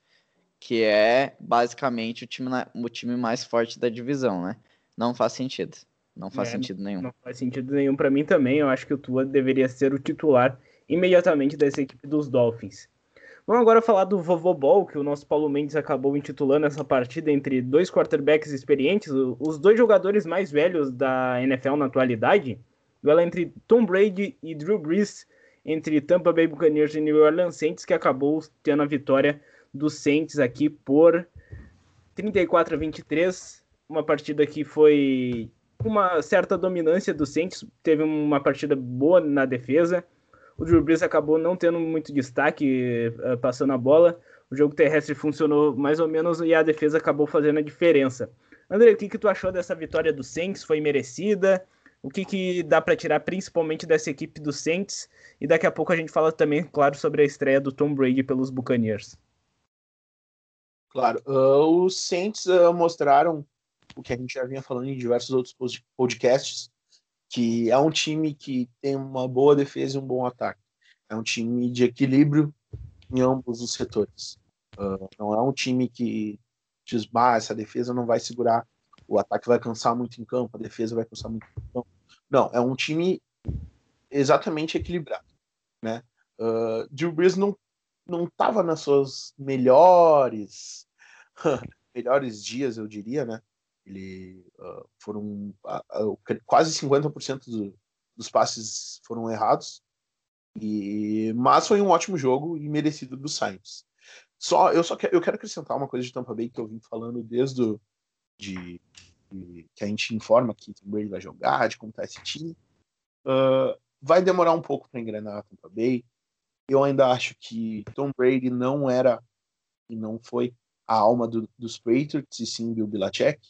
que é basicamente o time, o time mais forte da divisão, né? Não faz sentido. Não faz é, sentido nenhum. Não faz sentido nenhum para mim também. Eu acho que o Tua deveria ser o titular imediatamente dessa equipe dos Dolphins. Vamos agora falar do Vovô Ball, que o nosso Paulo Mendes acabou intitulando essa partida entre dois quarterbacks experientes, os dois jogadores mais velhos da NFL na atualidade. Duelo entre Tom Brady e Drew Brees, entre Tampa Bay Buccaneers e New Orleans Saints, que acabou tendo a vitória do Saints aqui por 34 a 23. Uma partida que foi uma certa dominância do Saints, teve uma partida boa na defesa. O Drew Brees acabou não tendo muito destaque uh, passando a bola. O jogo terrestre funcionou mais ou menos e a defesa acabou fazendo a diferença. André, o que, que tu achou dessa vitória do Saints? Foi merecida? O que, que dá para tirar principalmente dessa equipe do Saints? E daqui a pouco a gente fala também, claro, sobre a estreia do Tom Brady pelos Buccaneers. Claro, uh, os Saints uh, mostraram o que a gente já vinha falando em diversos outros podcasts, que é um time que tem uma boa defesa e um bom ataque. É um time de equilíbrio em ambos os setores. Uh, não é um time que diz, essa defesa não vai segurar, o ataque vai cansar muito em campo, a defesa vai cansar muito em campo. Não, é um time exatamente equilibrado. Né? Uh, Drew Brees não não estava nas suas melhores melhores dias, eu diria, né? Ele uh, foram uh, uh, quase 50% do, dos passes foram errados. E mas foi um ótimo jogo e merecido do Sainz. Só eu só eu quero acrescentar uma coisa de Tampa Bay que eu vim falando desde de, de que a gente informa que o Brady vai jogar, de como tá esse time. vai demorar um pouco para engrenar a Tampa Bay. Eu ainda acho que Tom Brady não era e não foi a alma do, dos Patriots, e sim Bill Belichick.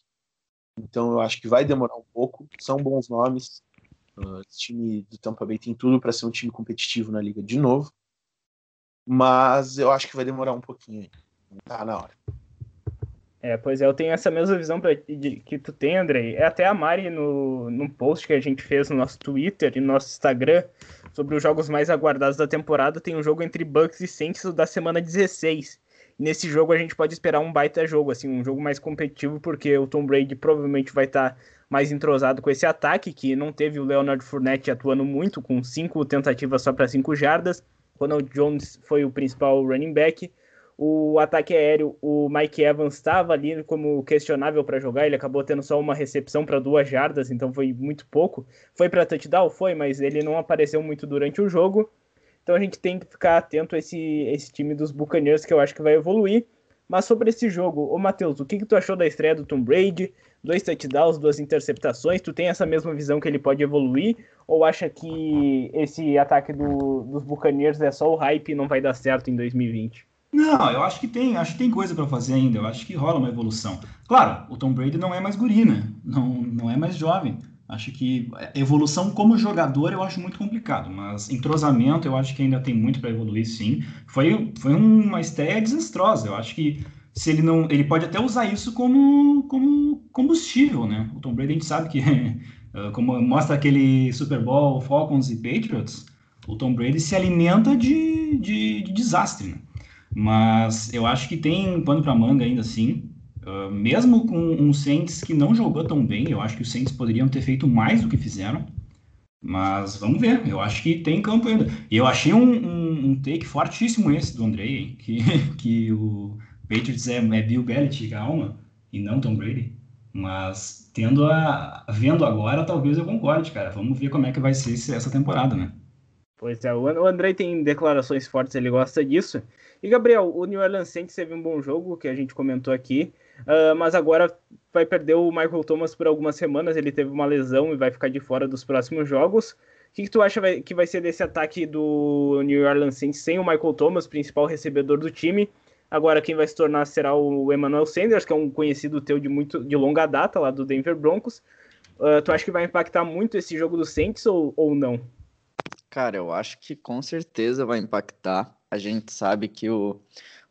Então eu acho que vai demorar um pouco. São bons nomes. Uh, esse time do Tampa Bay tem tudo para ser um time competitivo na liga de novo. Mas eu acho que vai demorar um pouquinho. Tá na hora. É, pois é, eu tenho essa mesma visão pra, de, que tu tem, Andrei. É até a Mari no, no post que a gente fez no nosso Twitter e no nosso Instagram sobre os jogos mais aguardados da temporada, tem um jogo entre Bucks e Saints da semana 16. Nesse jogo a gente pode esperar um baita jogo, assim, um jogo mais competitivo, porque o Tom Brady provavelmente vai estar tá mais entrosado com esse ataque, que não teve o Leonard Fournette atuando muito, com cinco tentativas só para cinco jardas. Ronald Jones foi o principal running back o ataque aéreo, o Mike Evans estava ali como questionável para jogar, ele acabou tendo só uma recepção para duas jardas, então foi muito pouco. Foi para touchdown? Foi, mas ele não apareceu muito durante o jogo. Então a gente tem que ficar atento a esse, esse time dos Buccaneers que eu acho que vai evoluir. Mas sobre esse jogo, ô Matheus, o que, que tu achou da estreia do Tom Brady? Dois touchdowns, duas interceptações. Tu tem essa mesma visão que ele pode evoluir? Ou acha que esse ataque do, dos Buccaneers é só o hype e não vai dar certo em 2020? Não, eu acho que tem, acho que tem coisa para fazer ainda. Eu acho que rola uma evolução. Claro, o Tom Brady não é mais guri, né? Não, não é mais jovem. Acho que evolução como jogador eu acho muito complicado, mas entrosamento eu acho que ainda tem muito para evoluir, sim. Foi, foi uma estreia desastrosa. Eu acho que se ele não, ele pode até usar isso como, como combustível, né? O Tom Brady a gente sabe que como mostra aquele Super Bowl Falcons e Patriots, o Tom Brady se alimenta de, de, de desastre, né? Mas eu acho que tem pano para manga ainda assim. Uh, mesmo com um Saints que não jogou tão bem, eu acho que os Saints poderiam ter feito mais do que fizeram. Mas vamos ver, eu acho que tem campo ainda. E eu achei um, um, um, take fortíssimo esse do Andrei, que, que o Patriots é, é Bill Belichick alma, e não Tom Brady. Mas tendo a, vendo agora, talvez eu concorde, cara. Vamos ver como é que vai ser essa temporada, né? Pois é, o Andrei tem declarações fortes, ele gosta disso. E Gabriel, o New Orleans Saints teve um bom jogo, que a gente comentou aqui, uh, mas agora vai perder o Michael Thomas por algumas semanas, ele teve uma lesão e vai ficar de fora dos próximos jogos. O que, que tu acha que vai ser desse ataque do New Orleans Saints sem o Michael Thomas, principal recebedor do time? Agora quem vai se tornar será o Emmanuel Sanders, que é um conhecido teu de muito de longa data lá do Denver Broncos. Uh, tu acha que vai impactar muito esse jogo do Saints ou, ou não? Cara, eu acho que com certeza vai impactar a gente sabe que o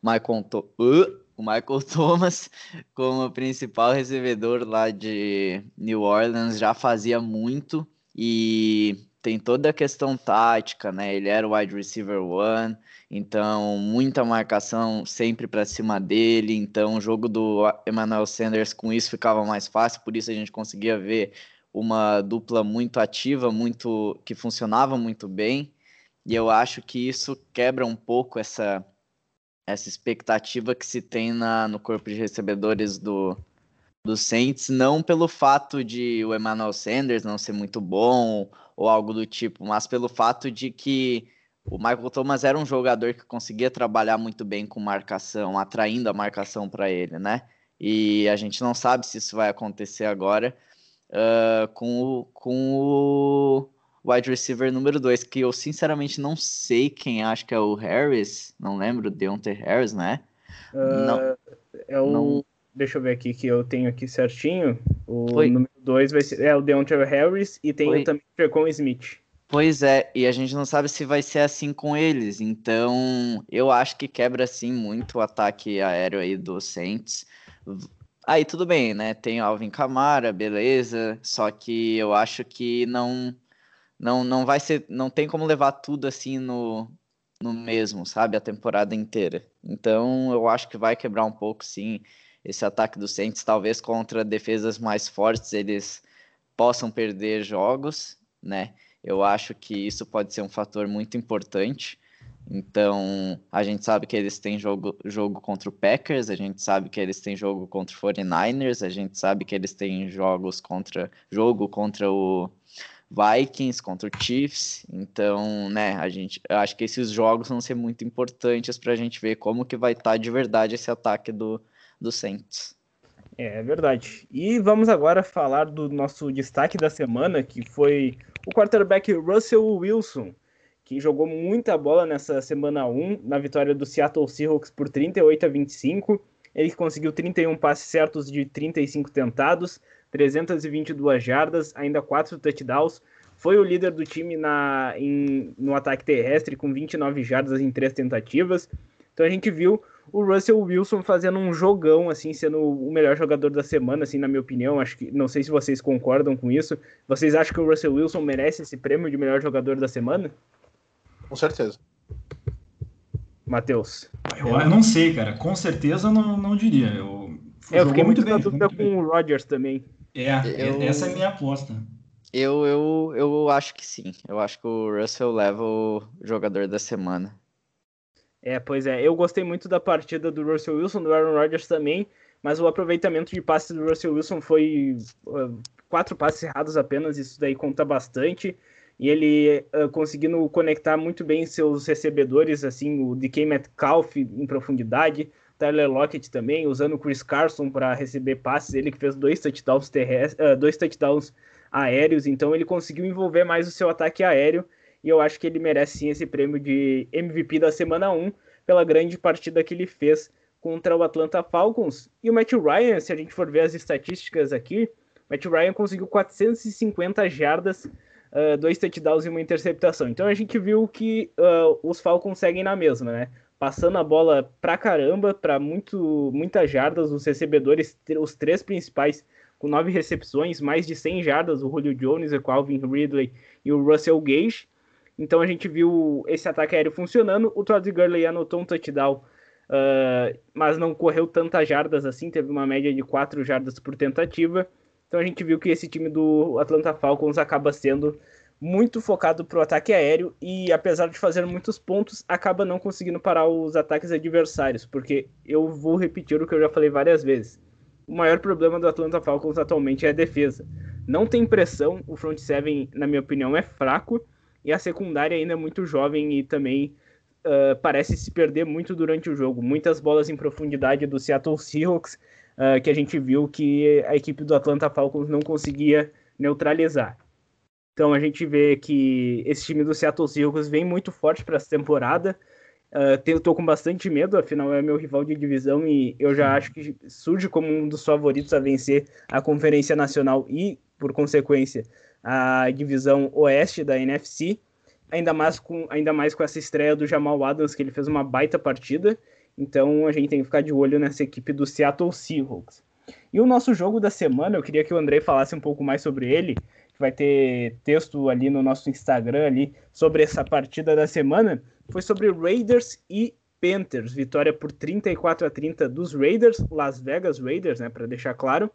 Michael, uh, o Michael Thomas, como principal recebedor lá de New Orleans, já fazia muito e tem toda a questão tática, né? Ele era o wide receiver one, então muita marcação sempre para cima dele. Então o jogo do Emmanuel Sanders com isso ficava mais fácil, por isso a gente conseguia ver uma dupla muito ativa, muito que funcionava muito bem. E eu acho que isso quebra um pouco essa, essa expectativa que se tem na, no corpo de recebedores do, do Saints, não pelo fato de o Emmanuel Sanders não ser muito bom ou algo do tipo, mas pelo fato de que o Michael Thomas era um jogador que conseguia trabalhar muito bem com marcação, atraindo a marcação para ele, né? E a gente não sabe se isso vai acontecer agora uh, com, o, com o wide receiver número 2, que eu sinceramente não sei quem acho que é o Harris, não lembro, Deontay Harris, né? Uh, não. É o. Não... Deixa eu ver aqui que eu tenho aqui certinho. O Foi. número 2 vai ser é o Deontay Harris e tem Foi. também o Jacon Smith. Pois é, e a gente não sabe se vai ser assim com eles, então eu acho que quebra assim muito o ataque aéreo aí do Saints. Aí tudo bem, né? Tem Alvin Kamara, beleza, só que eu acho que não não, não vai ser, não tem como levar tudo assim no, no mesmo, sabe, a temporada inteira. Então, eu acho que vai quebrar um pouco, sim, esse ataque do Saints, talvez contra defesas mais fortes eles possam perder jogos, né? Eu acho que isso pode ser um fator muito importante. Então, a gente sabe que eles têm jogo, jogo contra o Packers, a gente sabe que eles têm jogo contra o 49ers, a gente sabe que eles têm jogos contra jogo contra o Vikings contra o Chiefs. Então, né, a gente eu acho que esses jogos vão ser muito importantes para a gente ver como que vai estar tá de verdade esse ataque do, do Saints. É, verdade. E vamos agora falar do nosso destaque da semana, que foi o quarterback Russell Wilson, que jogou muita bola nessa semana 1, na vitória do Seattle Seahawks por 38 a 25. Ele conseguiu 31 passes certos de 35 tentados, 322 jardas, ainda 4 touchdowns. Foi o líder do time na, em, no ataque terrestre com 29 jardas em três tentativas. Então a gente viu o Russell Wilson fazendo um jogão, assim, sendo o melhor jogador da semana, assim, na minha opinião. Acho que não sei se vocês concordam com isso. Vocês acham que o Russell Wilson merece esse prêmio de melhor jogador da semana? Com certeza. Matheus. Eu, eu não sei, cara. Com certeza não, não diria. Eu, é, eu fiquei muito na dúvida com bem. o Rodgers também. É, eu... essa é a minha aposta. Eu, eu, eu acho que sim. Eu acho que o Russell leva o jogador da semana. É, pois é. Eu gostei muito da partida do Russell Wilson, do Aaron Rodgers também, mas o aproveitamento de passes do Russell Wilson foi uh, quatro passes errados apenas, isso daí conta bastante. E ele uh, conseguindo conectar muito bem seus recebedores, assim, o DK Metcalf em profundidade, Tyler Lockett também, usando o Chris Carson para receber passes, ele que fez dois touchdowns, terrestres, uh, dois touchdowns aéreos, então ele conseguiu envolver mais o seu ataque aéreo e eu acho que ele merece sim esse prêmio de MVP da semana 1 pela grande partida que ele fez contra o Atlanta Falcons. E o Matt Ryan, se a gente for ver as estatísticas aqui, Matt Ryan conseguiu 450 jardas, uh, dois touchdowns e uma interceptação. Então a gente viu que uh, os Falcons seguem na mesma, né? Passando a bola pra caramba, para muito, muitas jardas, os recebedores, os três principais com nove recepções, mais de 100 jardas, o Julio Jones, o Calvin Ridley e o Russell Gage. Então a gente viu esse ataque aéreo funcionando. O Todd Gurley anotou um touchdown, uh, mas não correu tantas jardas assim, teve uma média de 4 jardas por tentativa. Então a gente viu que esse time do Atlanta Falcons acaba sendo muito focado para o ataque aéreo e, apesar de fazer muitos pontos, acaba não conseguindo parar os ataques adversários, porque eu vou repetir o que eu já falei várias vezes o maior problema do Atlanta Falcons atualmente é a defesa. Não tem pressão, o front seven, na minha opinião, é fraco, e a secundária ainda é muito jovem e também uh, parece se perder muito durante o jogo. Muitas bolas em profundidade do Seattle Seahawks, uh, que a gente viu que a equipe do Atlanta Falcons não conseguia neutralizar. Então a gente vê que esse time do Seattle Seahawks vem muito forte para essa temporada. Uh, eu tô com bastante medo, afinal é meu rival de divisão e eu já acho que surge como um dos favoritos a vencer a Conferência Nacional e, por consequência, a divisão oeste da NFC. Ainda mais com, ainda mais com essa estreia do Jamal Adams, que ele fez uma baita partida. Então a gente tem que ficar de olho nessa equipe do Seattle Seahawks. E o nosso jogo da semana, eu queria que o André falasse um pouco mais sobre ele. Vai ter texto ali no nosso Instagram ali sobre essa partida da semana foi sobre Raiders e Panthers, vitória por 34 a 30 dos Raiders, Las Vegas Raiders, né, para deixar claro.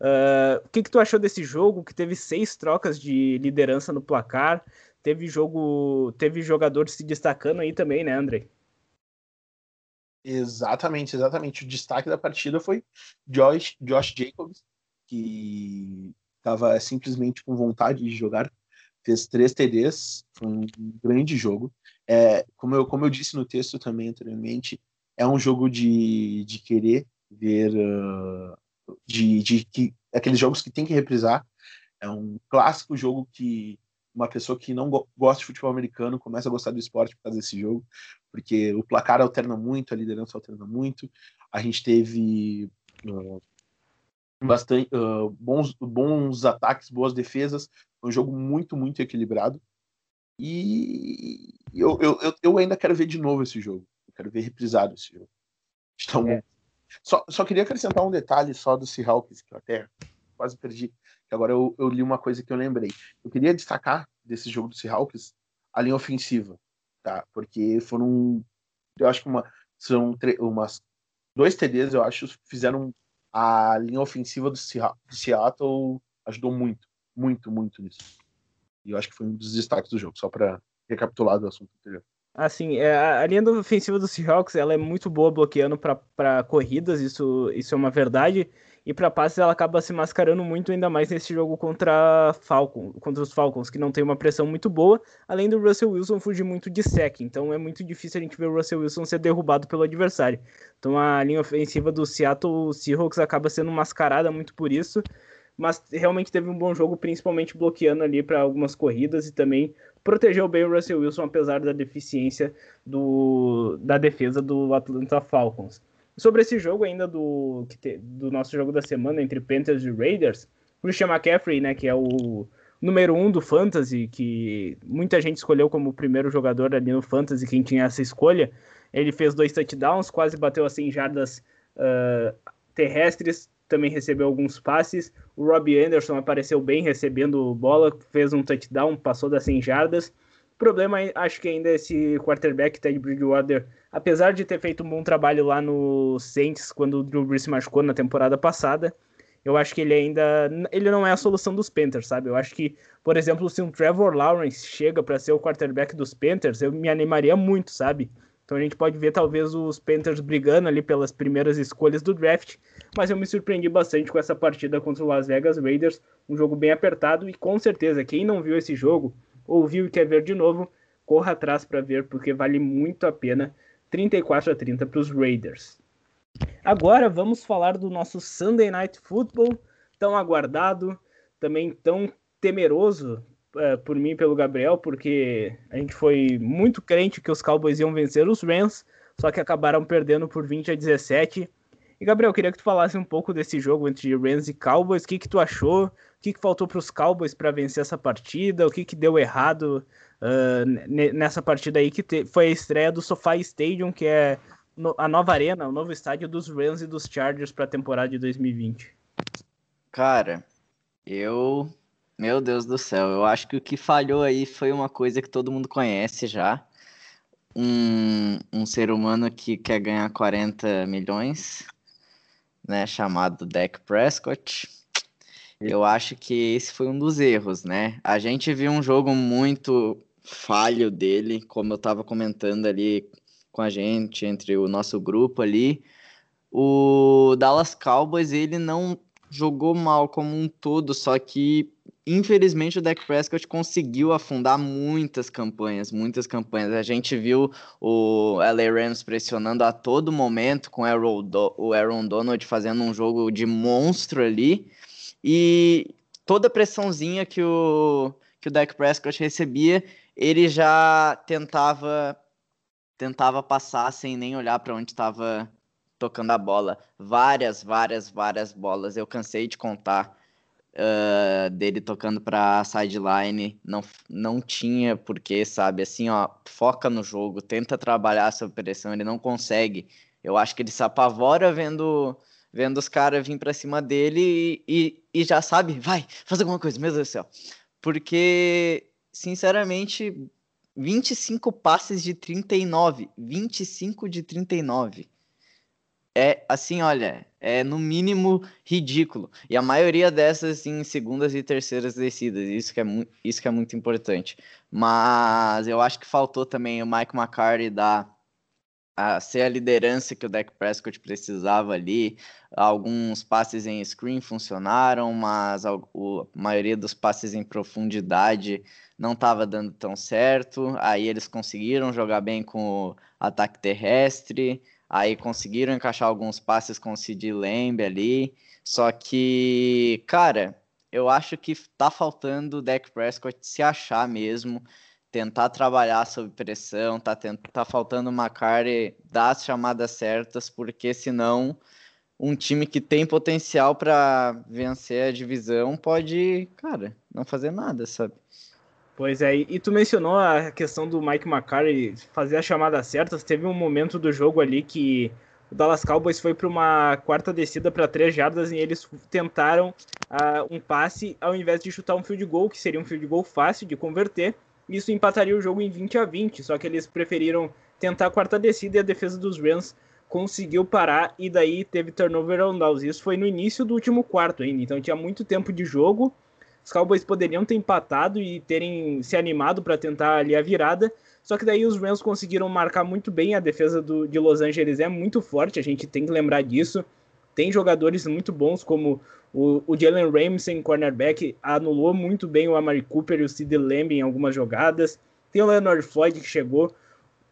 Uh, o que, que tu achou desse jogo que teve seis trocas de liderança no placar? Teve jogo, teve jogadores se destacando aí também, né, André? Exatamente, exatamente. O destaque da partida foi Josh, Josh Jacobs, que estava simplesmente com vontade de jogar, fez três TDs, foi um grande jogo. É, como, eu, como eu disse no texto também anteriormente, é um jogo de, de querer ver, uh, de, de que aqueles jogos que tem que reprisar. É um clássico jogo que uma pessoa que não go gosta de futebol americano começa a gostar do esporte por causa desse jogo, porque o placar alterna muito, a liderança alterna muito. A gente teve uh, bastante uh, bons, bons ataques, boas defesas. Um jogo muito, muito equilibrado. E eu, eu, eu ainda quero ver de novo esse jogo. Eu quero ver reprisado esse jogo. Então, é. só, só queria acrescentar um detalhe só do Seahawks, que eu até quase perdi. Que agora eu, eu li uma coisa que eu lembrei. Eu queria destacar desse jogo do Seahawks a linha ofensiva, tá? Porque foram, eu acho que uma, são umas dois TDs, eu acho, fizeram a linha ofensiva do Seattle ajudou muito, muito, muito nisso. E eu acho que foi um dos destaques do jogo, só para recapitular do assunto anterior. Assim, é, a linha ofensiva do Seahawks ela é muito boa bloqueando para corridas, isso, isso é uma verdade. E para passes ela acaba se mascarando muito, ainda mais nesse jogo contra, Falcon, contra os Falcons, que não tem uma pressão muito boa, além do Russell Wilson fugir muito de sec. Então é muito difícil a gente ver o Russell Wilson ser derrubado pelo adversário. Então a linha ofensiva do Seattle Seahawks acaba sendo mascarada muito por isso mas realmente teve um bom jogo, principalmente bloqueando ali para algumas corridas e também protegeu bem o Russell Wilson, apesar da deficiência do, da defesa do Atlanta Falcons. Sobre esse jogo ainda do, do nosso jogo da semana entre Panthers e Raiders, Christian McCaffrey, né, que é o número um do Fantasy, que muita gente escolheu como o primeiro jogador ali no Fantasy, quem tinha essa escolha. Ele fez dois touchdowns, quase bateu a 100 jardas uh, terrestres, também recebeu alguns passes. O Robbie Anderson apareceu bem recebendo bola, fez um touchdown, passou das 100 jardas. O problema, acho que ainda é esse quarterback, Ted Bridgewater, apesar de ter feito um bom trabalho lá no Saints, quando o Drew Brees se machucou na temporada passada, eu acho que ele ainda ele não é a solução dos Panthers, sabe? Eu acho que, por exemplo, se um Trevor Lawrence chega para ser o quarterback dos Panthers, eu me animaria muito, sabe? Então a gente pode ver talvez os Panthers brigando ali pelas primeiras escolhas do draft, mas eu me surpreendi bastante com essa partida contra o Las Vegas Raiders, um jogo bem apertado e com certeza quem não viu esse jogo, ouviu e quer ver de novo, corra atrás para ver porque vale muito a pena. 34 a 30 para os Raiders. Agora vamos falar do nosso Sunday Night Football, tão aguardado, também tão temeroso uh, por mim e pelo Gabriel, porque a gente foi muito crente que os Cowboys iam vencer os Rams, só que acabaram perdendo por 20 a 17. E Gabriel, queria que tu falasse um pouco desse jogo entre Rams e Cowboys, o que, que tu achou, o que, que faltou para os Cowboys para vencer essa partida, o que, que deu errado uh, nessa partida aí, que te... foi a estreia do SoFi Stadium, que é a nova arena, o novo estádio dos Rams e dos Chargers para a temporada de 2020? Cara, eu. Meu Deus do céu, eu acho que o que falhou aí foi uma coisa que todo mundo conhece já. Um, um ser humano que quer ganhar 40 milhões, né? Chamado Dak Prescott. Eu acho que esse foi um dos erros, né? A gente viu um jogo muito falho dele, como eu estava comentando ali com a gente, entre o nosso grupo ali. O Dallas Cowboys, ele não jogou mal como um todo, só que infelizmente o Dak Prescott conseguiu afundar muitas campanhas, muitas campanhas. A gente viu o LA Rams pressionando a todo momento com o Aaron Donald fazendo um jogo de monstro ali e toda a pressãozinha que o que o Dak Prescott recebia, ele já tentava tentava passar sem nem olhar para onde estava tocando a bola. Várias, várias, várias bolas. Eu cansei de contar uh, dele tocando para sideline. Não, não tinha porquê, sabe? Assim, ó, foca no jogo, tenta trabalhar sob pressão. Ele não consegue. Eu acho que ele se apavora vendo, vendo os caras vir para cima dele e, e, e já sabe, vai, faz alguma coisa, meu Deus do céu. Porque, sinceramente, 25 passes de 39. 25 de 39. É assim, olha, é no mínimo ridículo. E a maioria dessas em segundas e terceiras descidas. Isso que é, isso que é muito importante. Mas eu acho que faltou também o Mike McCarthy dar a ser a liderança que o Dak Prescott precisava ali. Alguns passes em screen funcionaram, mas a maioria dos passes em profundidade não estava dando tão certo. Aí eles conseguiram jogar bem com o ataque terrestre, aí conseguiram encaixar alguns passes com o Sid Lamb ali. Só que, cara, eu acho que tá faltando o Dak Prescott se achar mesmo, tentar trabalhar sob pressão, tá, tent... tá faltando o McCarthy dar as chamadas certas, porque senão um time que tem potencial para vencer a divisão pode, cara, não fazer nada, sabe? Pois é, e tu mencionou a questão do Mike McCarthy fazer as chamadas certas. Teve um momento do jogo ali que o Dallas Cowboys foi para uma quarta descida para três jardas e eles tentaram uh, um passe ao invés de chutar um field goal, que seria um field goal fácil de converter. Isso empataria o jogo em 20 a 20, só que eles preferiram tentar a quarta descida e a defesa dos Rams conseguiu parar e daí teve turnover on downs. Isso foi no início do último quarto ainda, então tinha muito tempo de jogo os Cowboys poderiam ter empatado e terem se animado para tentar ali a virada, só que daí os Rams conseguiram marcar muito bem. A defesa do, de Los Angeles é muito forte, a gente tem que lembrar disso. Tem jogadores muito bons, como o, o Jalen Ramsey, cornerback, anulou muito bem o Amari Cooper e o Sid Lamb em algumas jogadas. Tem o Leonard Floyd que chegou.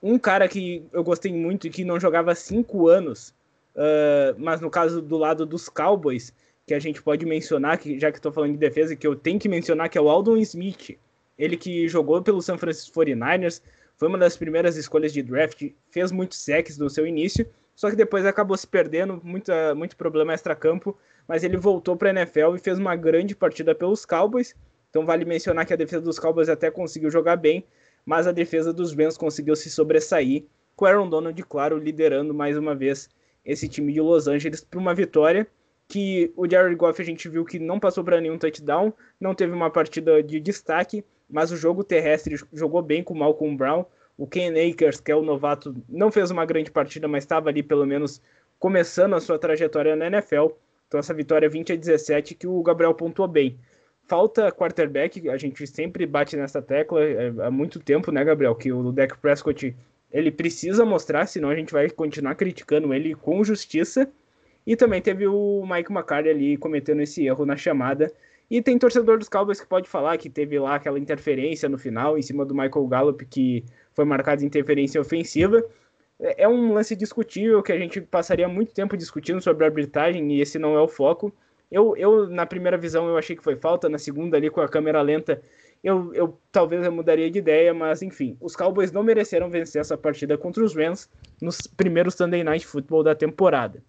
Um cara que eu gostei muito e que não jogava há cinco anos, uh, mas no caso do lado dos Cowboys, que a gente pode mencionar, que já que estou falando de defesa, que eu tenho que mencionar, que é o Aldon Smith. Ele que jogou pelo San Francisco 49ers, foi uma das primeiras escolhas de draft, fez muitos sacks no seu início, só que depois acabou se perdendo, muita, muito problema extra-campo, mas ele voltou para a NFL e fez uma grande partida pelos Cowboys. Então vale mencionar que a defesa dos Cowboys até conseguiu jogar bem, mas a defesa dos Rams conseguiu se sobressair, com Aaron Donald, claro, liderando mais uma vez esse time de Los Angeles para uma vitória que o Jared Goff a gente viu que não passou para nenhum touchdown, não teve uma partida de destaque, mas o jogo terrestre jogou bem com o Malcolm Brown. O Ken Akers, que é o novato, não fez uma grande partida, mas estava ali pelo menos começando a sua trajetória na NFL. Então essa vitória 20 a 17 que o Gabriel pontuou bem. Falta quarterback, a gente sempre bate nessa tecla é, há muito tempo, né, Gabriel? Que o Dak Prescott ele precisa mostrar, senão a gente vai continuar criticando ele com justiça. E também teve o Mike McCarthy ali cometendo esse erro na chamada. E tem torcedor dos Cowboys que pode falar que teve lá aquela interferência no final, em cima do Michael Gallup, que foi marcada interferência ofensiva. É, é um lance discutível que a gente passaria muito tempo discutindo sobre a arbitragem e esse não é o foco. Eu, eu, na primeira visão, eu achei que foi falta, na segunda, ali com a câmera lenta, eu, eu talvez eu mudaria de ideia, mas enfim, os Cowboys não mereceram vencer essa partida contra os Rams nos primeiros Sunday Night Football da temporada.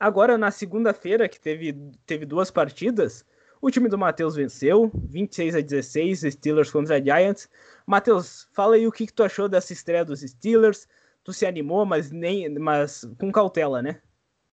Agora, na segunda-feira, que teve, teve duas partidas, o time do Matheus venceu, 26 a 16, Steelers contra Giants. Matheus, fala aí o que, que tu achou dessa estreia dos Steelers. Tu se animou, mas nem, mas com cautela, né?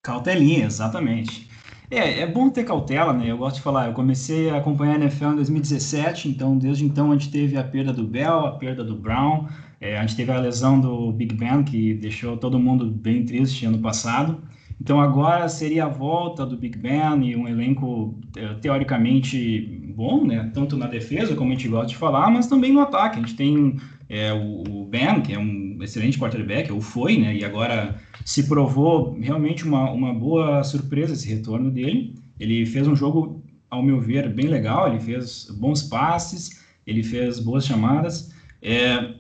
Cautelinha, exatamente. É, é bom ter cautela, né? Eu gosto de falar, eu comecei a acompanhar a NFL em 2017, então desde então a gente teve a perda do Bell, a perda do Brown, é, a gente teve a lesão do Big Ben, que deixou todo mundo bem triste ano passado. Então agora seria a volta do Big Ben e um elenco eh, teoricamente bom, né? Tanto na defesa, como a gente gosta de falar, mas também no ataque. A gente tem é, o, Ben, que é um excelente quarterback, ou foi, né? E agora se provou realmente uma, uma boa surpresa esse retorno dele. Ele fez um jogo, ao meu ver, bem legal. Ele fez bons passes, ele fez boas chamadas. É,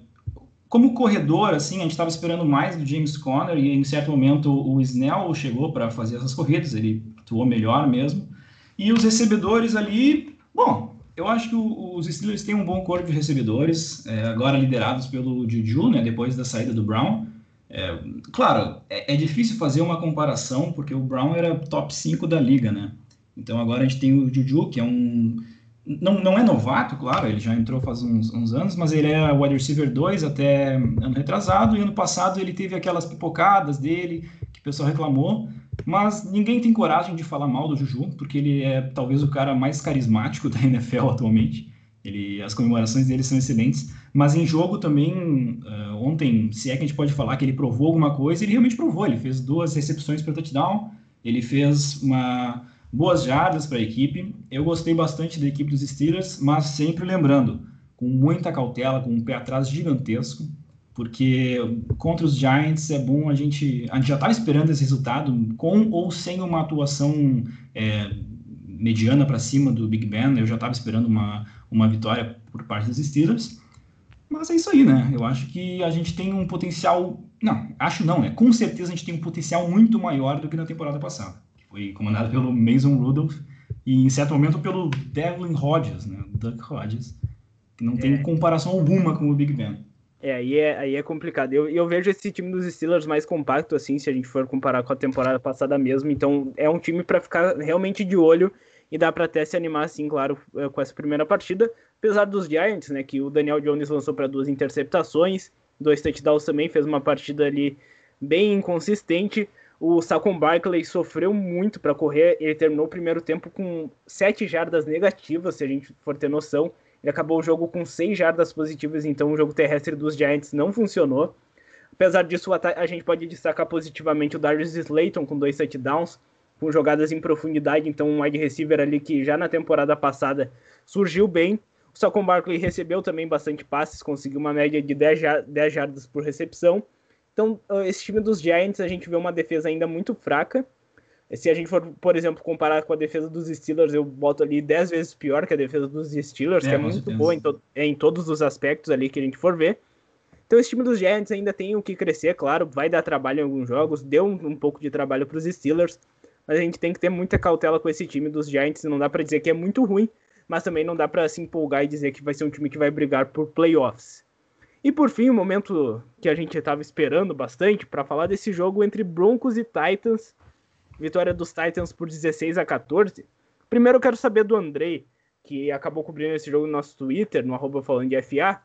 como corredor, assim, a gente estava esperando mais do James Conner e em certo momento o Snell chegou para fazer essas corridas, ele atuou melhor mesmo. E os recebedores ali, bom, eu acho que os Steelers têm um bom corpo de recebedores, é, agora liderados pelo Juju, né, depois da saída do Brown. É, claro, é, é, difícil fazer uma comparação, porque o Brown era top 5 da liga, né? Então agora a gente tem o Juju, que é um não, não é novato, claro, ele já entrou faz uns, uns anos, mas ele é wide receiver 2 até ano retrasado, e ano passado ele teve aquelas pipocadas dele, que o pessoal reclamou, mas ninguém tem coragem de falar mal do Juju, porque ele é talvez o cara mais carismático da NFL atualmente. Ele, as comemorações dele são excelentes, mas em jogo também, uh, ontem, se é que a gente pode falar que ele provou alguma coisa, ele realmente provou. Ele fez duas recepções para touchdown, ele fez uma boas jardas para a equipe. Eu gostei bastante da equipe dos Steelers, mas sempre lembrando, com muita cautela, com um pé atrás gigantesco, porque contra os Giants é bom a gente. A gente já estava esperando esse resultado, com ou sem uma atuação é, mediana para cima do Big Ben. Eu já estava esperando uma, uma vitória por parte dos Steelers. Mas é isso aí, né? Eu acho que a gente tem um potencial. Não, acho não, né? Com certeza a gente tem um potencial muito maior do que na temporada passada foi comandado pelo Mason Rudolph e em certo momento pelo Devlin Hodges, né, Duck Hodges, que não tem é. comparação alguma com o Big Ben. É, aí é, aí é complicado. Eu, eu vejo esse time dos Steelers mais compacto, assim, se a gente for comparar com a temporada passada mesmo. Então, é um time para ficar realmente de olho e dá para até se animar, assim, claro, eh, com essa primeira partida. Apesar dos Giants, né, que o Daniel Jones lançou para duas interceptações, dois touchdowns também, fez uma partida ali bem inconsistente. O Saquon Barkley sofreu muito para correr. Ele terminou o primeiro tempo com 7 jardas negativas, se a gente for ter noção. Ele acabou o jogo com 6 jardas positivas, então o jogo terrestre dos Giants não funcionou. Apesar disso, a gente pode destacar positivamente o Darius Slayton com dois touchdowns, com jogadas em profundidade. Então, um wide receiver ali que já na temporada passada surgiu bem. O Saquon Barkley recebeu também bastante passes, conseguiu uma média de 10 jardas por recepção. Então, ah, esse time dos Giants, a gente vê uma defesa ainda muito fraca. Se a gente for, por exemplo, comparar com a defesa dos Steelers, eu boto ali 10 vezes pior que a defesa dos Steelers, é, que é muito boa em, to em todos os aspectos ali que a gente for ver. Então, esse time dos Giants ainda tem o que crescer, claro, vai dar trabalho em alguns jogos, deu um, um pouco de trabalho para os Steelers, mas a gente tem que ter muita cautela com esse time dos Giants. Não dá para dizer que é muito ruim, mas também não dá para se empolgar e dizer que vai ser um time que vai brigar por playoffs. E por fim, o momento que a gente estava esperando bastante para falar desse jogo entre Broncos e Titans. vitória dos Titans por 16 a 14. Primeiro eu quero saber do Andrei, que acabou cobrindo esse jogo no nosso Twitter, no arroba falando de FA.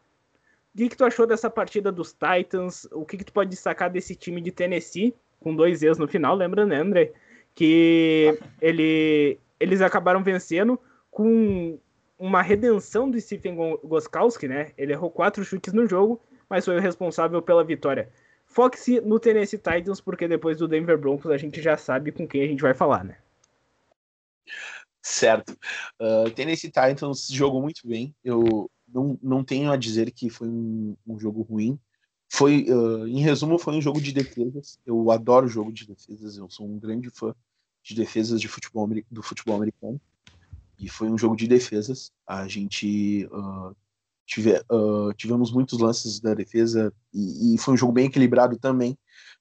O que, que tu achou dessa partida dos Titans? O que, que tu pode destacar desse time de Tennessee, com dois E's no final, lembra, né, André? Que ele, eles acabaram vencendo com uma redenção do Stephen Goskowski, né? Ele errou quatro chutes no jogo, mas foi o responsável pela vitória. Foque-se no Tennessee Titans, porque depois do Denver Broncos a gente já sabe com quem a gente vai falar, né? Certo. Uh, Tennessee Titans jogou muito bem. Eu não, não tenho a dizer que foi um, um jogo ruim. Foi, uh, em resumo, foi um jogo de defesas. Eu adoro jogo de defesas. Eu sou um grande fã de defesas de futebol do futebol americano. E foi um jogo de defesas. A gente uh, tive, uh, tivemos muitos lances da defesa e, e, foi um jogo bem equilibrado também.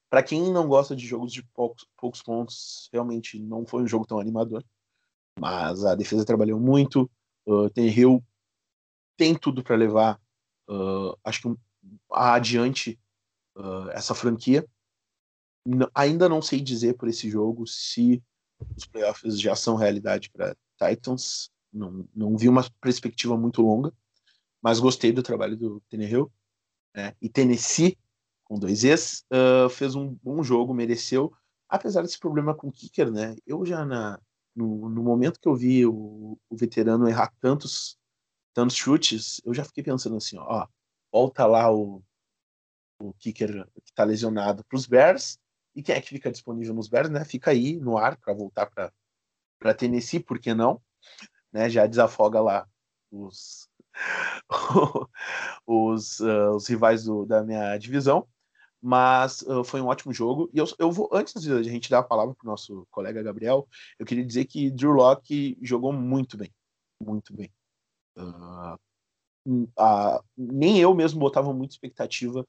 Para quem não gosta de jogos de poucos, poucos pontos, realmente não foi um jogo tão animador. Mas a defesa trabalhou muito. Uh, tem Hill tem tudo para levar, uh, acho que adiante uh, essa franquia. N ainda não sei dizer por esse jogo se os playoffs já são realidade para Titans. Não, não vi uma perspectiva muito longa, mas gostei do trabalho do Tannehill. Né? E Tennessee, com dois ex, uh, fez um bom jogo, mereceu, apesar desse problema com o kicker, né? Eu já na, no, no momento que eu vi o, o, veterano errar tantos, tantos chutes, eu já fiquei pensando assim, ó, volta lá o, o kicker que está lesionado para os Bears, e quem é que fica disponível nos Bears, né? Fica aí no ar para voltar para para Tennessee, por que não? Né, já desafoga lá os, os, uh, os rivais do, da minha divisão. Mas uh, foi um ótimo jogo. E eu, eu vou, antes de a gente dar a palavra para o nosso colega Gabriel, eu queria dizer que Drew Locke jogou muito bem. Muito bem. Uh, nem eu mesmo botava muita expectativa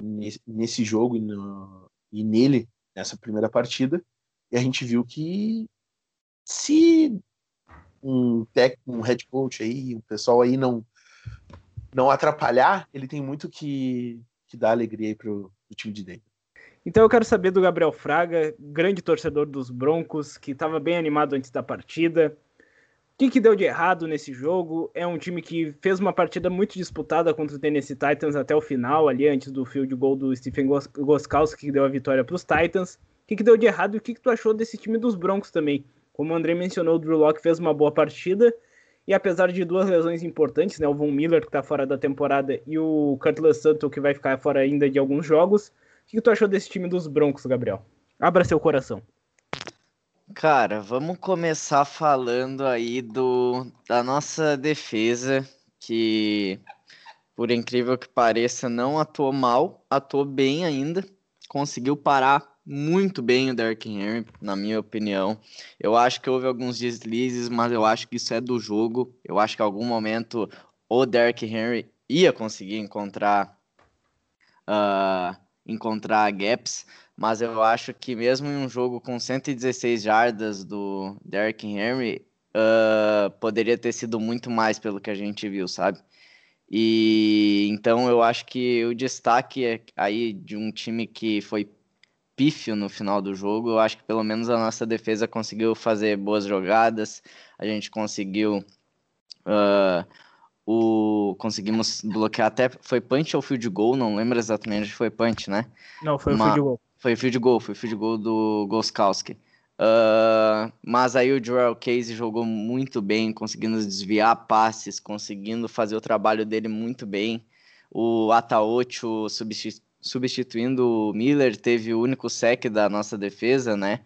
nesse, nesse jogo e, no, e nele, nessa primeira partida. E a gente viu que se um um head coach aí, o pessoal aí não não atrapalhar, ele tem muito que, que dar alegria aí pro, pro time de dentro. Então eu quero saber do Gabriel Fraga, grande torcedor dos Broncos, que estava bem animado antes da partida. O que, que deu de errado nesse jogo? É um time que fez uma partida muito disputada contra o Tennessee Titans até o final, ali antes do field goal do Stephen Goskowski, que deu a vitória para os Titans. O que, que deu de errado e o que, que tu achou desse time dos Broncos também? Como o André mencionou, o Drew Locke fez uma boa partida. E apesar de duas lesões importantes, né, o Von Miller, que está fora da temporada, e o Cutler Sutton, que vai ficar fora ainda de alguns jogos, o que, tu achou desse time dos Broncos, Gabriel? Abra seu coração. Cara, vamos começar falando aí do, da nossa defesa, que, por incrível que pareça, não atuou mal, atuou bem ainda, conseguiu parar muito bem o Derrick Henry, na minha opinião. Eu acho que houve alguns deslizes, mas eu acho que isso é do jogo. Eu acho que em algum momento o Derrick Henry ia conseguir encontrar uh, encontrar gaps, mas eu acho que mesmo em um jogo com 116 jardas do Derrick Henry, uh, poderia ter sido muito mais pelo que a gente viu, sabe? E então eu acho que o destaque é aí de um time que foi pífio no final do jogo. Eu acho que pelo menos a nossa defesa conseguiu fazer boas jogadas, a gente conseguiu. Uh, o, conseguimos bloquear até. Foi punch ou field goal? Não lembro exatamente se foi punch, né? Não, foi Uma, o field goal. Foi field goal, foi field goal do Goskowski. Uh, mas aí o Joel Case jogou muito bem, conseguindo desviar passes, conseguindo fazer o trabalho dele muito bem. O Ataocho substitu substituindo o Miller, teve o único sec da nossa defesa, né?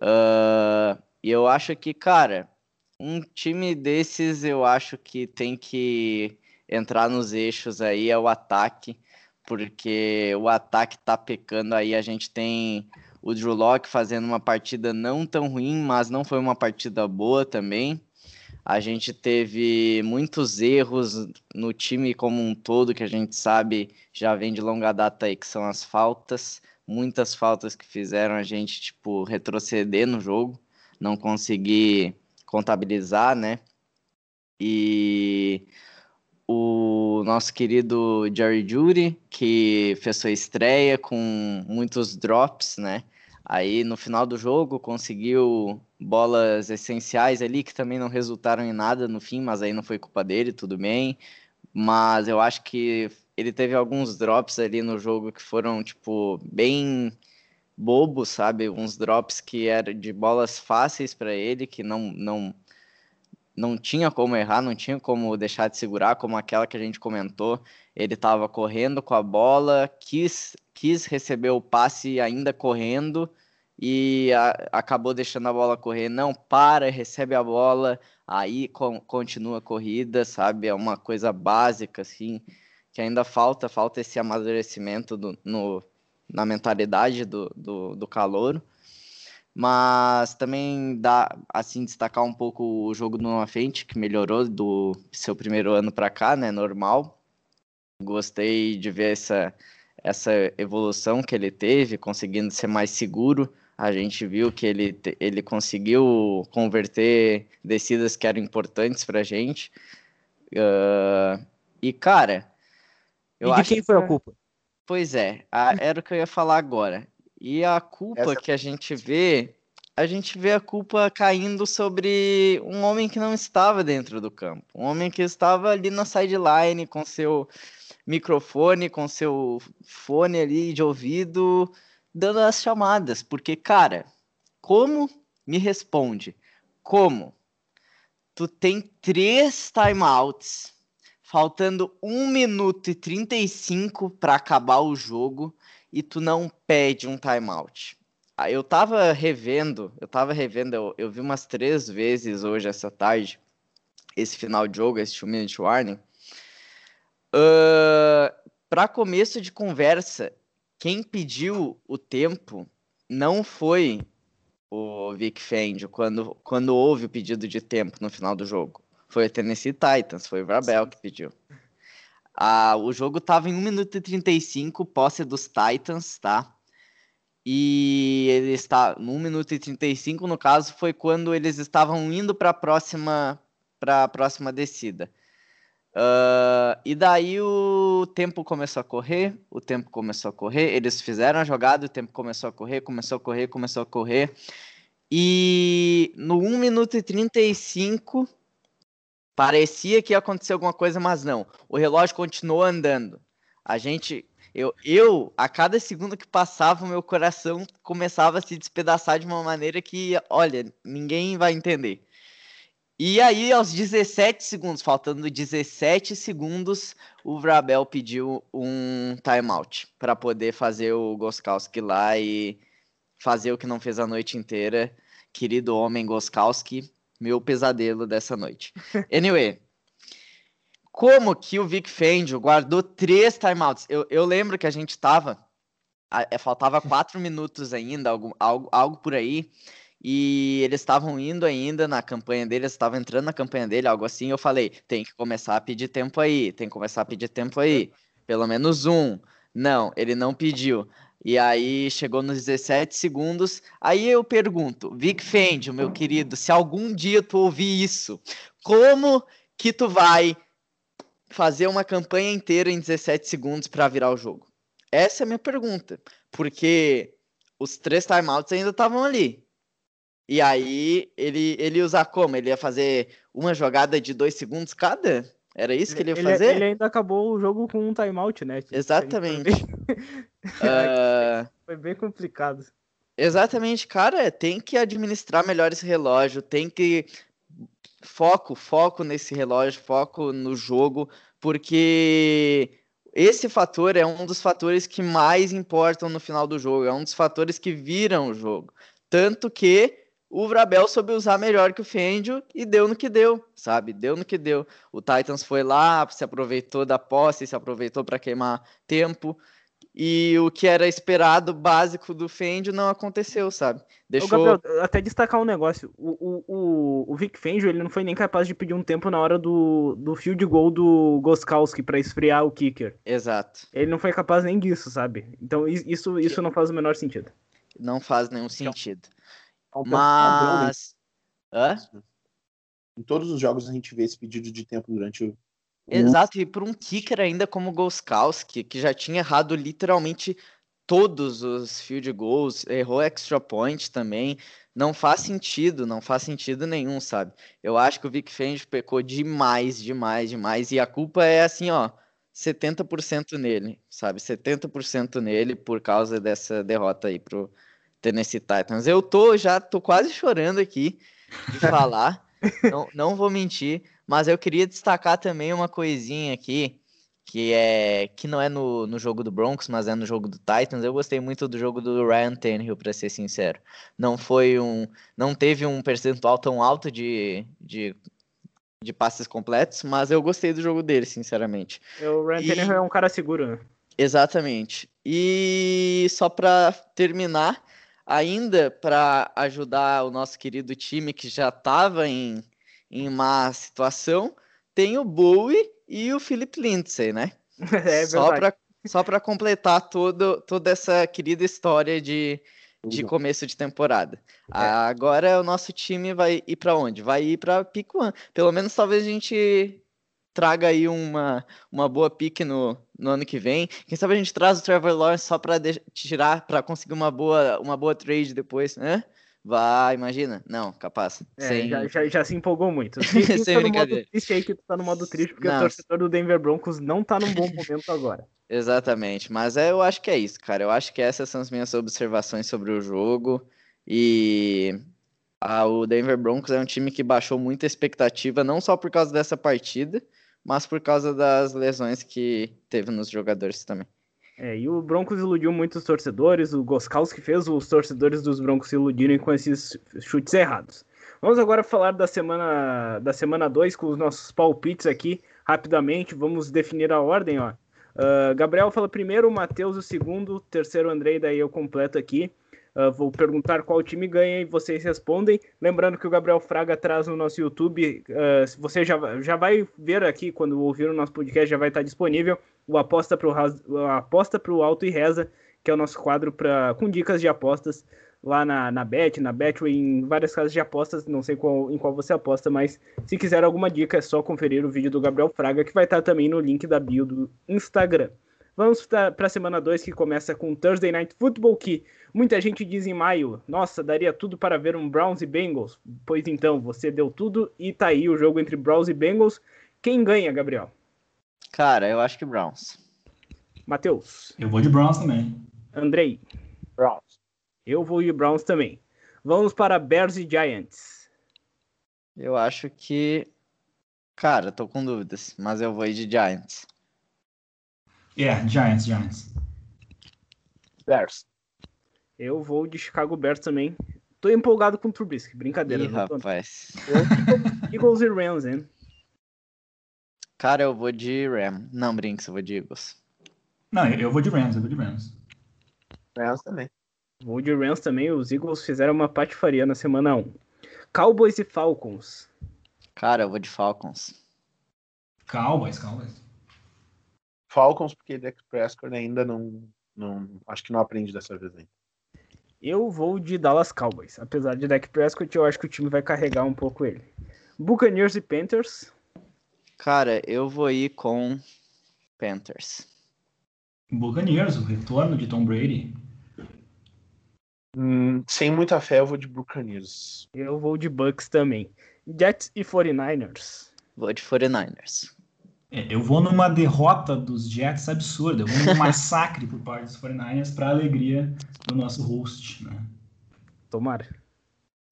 Uh, e eu acho que, cara, um time desses eu acho que tem que entrar nos eixos aí é o ataque, porque o ataque tá pecando aí. A gente tem o Drew Locke fazendo uma partida não tão ruim, mas não foi uma partida boa também. A gente teve muitos erros no time como um todo, que a gente sabe já vem de longa data aí, que são as faltas. Muitas faltas que fizeram a gente, tipo, retroceder no jogo, não conseguir contabilizar, né? E o nosso querido Jerry Judy, que fez sua estreia com muitos drops, né? Aí no final do jogo conseguiu bolas essenciais ali que também não resultaram em nada no fim, mas aí não foi culpa dele, tudo bem. Mas eu acho que ele teve alguns drops ali no jogo que foram tipo bem bobos, sabe? Uns drops que eram de bolas fáceis para ele, que não não não tinha como errar, não tinha como deixar de segurar, como aquela que a gente comentou. Ele estava correndo com a bola, quis, quis receber o passe ainda correndo e a, acabou deixando a bola correr. Não para, recebe a bola, aí com, continua a corrida, sabe? É uma coisa básica, assim, que ainda falta, falta esse amadurecimento do, no, na mentalidade do, do, do calouro mas também dá assim destacar um pouco o jogo do Frente, que melhorou do seu primeiro ano para cá, né, normal. Gostei de ver essa essa evolução que ele teve, conseguindo ser mais seguro. A gente viu que ele, ele conseguiu converter descidas que eram importantes para a gente. Uh, e, cara. Eu e de quem foi a culpa? Pois é, a, era o que eu ia falar agora. E a culpa Essa... que a gente vê, a gente vê a culpa caindo sobre um homem que não estava dentro do campo. Um homem que estava ali na sideline com seu microfone, com seu fone ali de ouvido, dando as chamadas. Porque, cara, como me responde? Como? Tu tem três timeouts, faltando 1 minuto e 35 para acabar o jogo e tu não pede um timeout. Ah, eu tava revendo, eu tava revendo, eu, eu vi umas três vezes hoje, essa tarde, esse final de jogo, esse two minute warning. Uh, para começo de conversa, quem pediu o tempo não foi o Vic Fangio quando, quando houve o pedido de tempo no final do jogo. Foi o Tennessee Titans, foi o Vrabel que pediu. Ah, o jogo tava em 1 minuto e 35, posse dos Titans, tá? E ele está no 1 minuto e 35, no caso, foi quando eles estavam indo para a próxima para a próxima descida. Uh, e daí o tempo começou a correr, o tempo começou a correr, eles fizeram a jogada, o tempo começou a correr, começou a correr, começou a correr. E no 1 minuto e 35, Parecia que ia acontecer alguma coisa, mas não. O relógio continuou andando. A gente, eu, eu, a cada segundo que passava, o meu coração começava a se despedaçar de uma maneira que, olha, ninguém vai entender. E aí, aos 17 segundos, faltando 17 segundos, o Vrabel pediu um timeout para poder fazer o Goskowski lá e fazer o que não fez a noite inteira. Querido homem Goskowski, meu pesadelo dessa noite. Anyway, como que o Vic Fangio guardou três timeouts? Eu, eu lembro que a gente tava, é, faltava quatro minutos ainda, algo, algo, algo por aí, e eles estavam indo ainda na campanha dele, estavam entrando na campanha dele, algo assim. Eu falei: tem que começar a pedir tempo aí, tem que começar a pedir tempo aí, pelo menos um. Não, ele não pediu. E aí chegou nos 17 segundos. Aí eu pergunto, Vic Fendi, meu querido, se algum dia tu ouvir isso, como que tu vai fazer uma campanha inteira em 17 segundos para virar o jogo? Essa é a minha pergunta, porque os três timeouts ainda estavam ali. E aí ele ele usar como? Ele ia fazer uma jogada de dois segundos cada? Era isso que ele ia fazer? Ele, ainda acabou o jogo com um timeout, né? Tipo, Exatamente. uh... Foi bem complicado. Exatamente, cara, tem que administrar melhor esse relógio, tem que foco, foco nesse relógio, foco no jogo, porque esse fator é um dos fatores que mais importam no final do jogo, é um dos fatores que viram o jogo. Tanto que o Vrabel soube usar melhor que o Fendio e deu no que deu, sabe? Deu no que deu. O Titans foi lá, se aproveitou da posse, se aproveitou para queimar tempo. E o que era esperado, básico do Fendio, não aconteceu, sabe? Deixou... Ô, Gabriel, até destacar um negócio. O, o, o, o Vic Fendio, ele não foi nem capaz de pedir um tempo na hora do, do field goal do Goskowski para esfriar o kicker. Exato. Ele não foi capaz nem disso, sabe? Então isso, isso não faz o menor sentido. Não faz nenhum sentido. Mas. Hã? Em todos os jogos a gente vê esse pedido de tempo durante o. Exato, e por um kicker ainda como o Goskowski, que já tinha errado literalmente todos os field goals, errou extra point também. Não faz sentido, não faz sentido nenhum, sabe? Eu acho que o Vic Fangio pecou demais, demais, demais. E a culpa é assim, ó, 70% nele, sabe? 70% nele por causa dessa derrota aí pro Tennessee Titans. Eu tô já tô quase chorando aqui de falar, não, não vou mentir, mas eu queria destacar também uma coisinha aqui que é que não é no, no jogo do Broncos, mas é no jogo do Titans. Eu gostei muito do jogo do Ryan Tannehill, para ser sincero. Não foi um, não teve um percentual tão alto de, de, de passes completos, mas eu gostei do jogo dele, sinceramente. O Ryan e... Tannehill é um cara seguro, né? Exatamente. E só para terminar, ainda para ajudar o nosso querido time que já estava em, em má situação, tem o Bowie e o Philip Lindsay, né? É só para só para completar todo, toda essa querida história de, de começo de temporada. É. Agora o nosso time vai ir para onde? Vai ir para pick one. Pelo menos talvez a gente traga aí uma, uma boa pick no, no ano que vem. Quem sabe a gente traz o Trevor Lawrence só para tirar, para conseguir uma boa, uma boa trade depois, né? Vai, imagina. Não, capaz. É, Sem... já, já, já, se empolgou muito. Sem tá brincadeira. triste aí que tu tá no modo triste, porque não. o torcedor do Denver Broncos não tá num bom momento agora. Exatamente, mas é, eu acho que é isso, cara. Eu acho que essas são as minhas observações sobre o jogo. E a, o Denver Broncos é um time que baixou muita expectativa, não só por causa dessa partida, mas por causa das lesões que teve nos jogadores também. É, e o Broncos iludiu muitos torcedores, o Goskowski fez os torcedores dos Broncos se iludirem com esses chutes errados. Vamos agora falar da semana da semana 2 com os nossos palpites aqui, rapidamente, vamos definir a ordem, ó. Uh, Gabriel fala primeiro, Matheus o segundo, terceiro Andrei, daí eu completo aqui. Uh, vou perguntar qual time ganha e vocês respondem. Lembrando que o Gabriel Fraga traz no nosso YouTube. Uh, você já, já vai ver aqui, quando ouvir o nosso podcast, já vai estar disponível o Aposta para o Alto e Reza, que é o nosso quadro pra, com dicas de apostas lá na, na Bet, na Betway, em várias casas de apostas, não sei qual, em qual você aposta, mas se quiser alguma dica é só conferir o vídeo do Gabriel Fraga, que vai estar também no link da bio do Instagram. Vamos para a semana 2, que começa com Thursday Night Football, que muita gente diz em maio, nossa, daria tudo para ver um Browns e Bengals. Pois então, você deu tudo e tá aí o jogo entre Browns e Bengals. Quem ganha, Gabriel? Cara, eu acho que Browns. Matheus. Eu vou de Browns também. Andrei. Browns. Eu vou de Browns também. Vamos para Bears e Giants. Eu acho que. Cara, tô com dúvidas, mas eu vou ir de Giants. Yeah, Giants, Giants. Bears. Eu vou de Chicago Bears também. Tô empolgado com o Trubisky, brincadeira. Ih, rapaz. Eagles e Rams, hein? Cara, eu vou de Ram. Não, Brinks, eu vou de Eagles. Não, eu vou de Rams, eu vou de Rams. Rams também. Vou de Rams também. Os Eagles fizeram uma patifaria na semana 1. Cowboys e Falcons. Cara, eu vou de Falcons. Cowboys, Cowboys. Falcons, porque Dak Prescott ainda não, não. Acho que não aprende dessa vez ainda. Eu vou de Dallas Cowboys. Apesar de Dak Prescott, eu acho que o time vai carregar um pouco ele. Buccaneers e Panthers. Cara, eu vou ir com Panthers. Buccaneers, o retorno de Tom Brady. Hum, sem muita fé, eu vou de Buccaneers. Eu vou de Bucks também. Jets e 49ers. Vou de 49ers. É, eu vou numa derrota dos Jets absurda. Eu vou num massacre por parte dos 49ers para alegria do nosso host. Né? Tomara.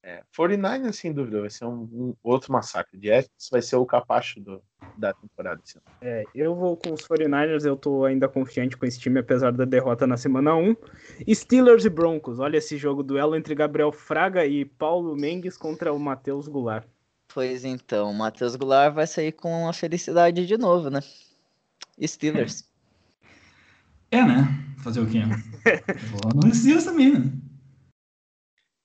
É, 49ers, sem dúvida, vai ser um, um outro massacre. Jets vai ser o capacho do, da temporada. Assim. É, eu vou com os 49ers, eu tô ainda confiante com esse time, apesar da derrota na semana 1. Steelers e Broncos, olha esse jogo, duelo entre Gabriel Fraga e Paulo Mendes contra o Matheus Goulart. Pois então, o Matheus Goulart vai sair com a felicidade de novo, né? Steelers. É, né? Fazer o quê? Vou no Steelers também, né?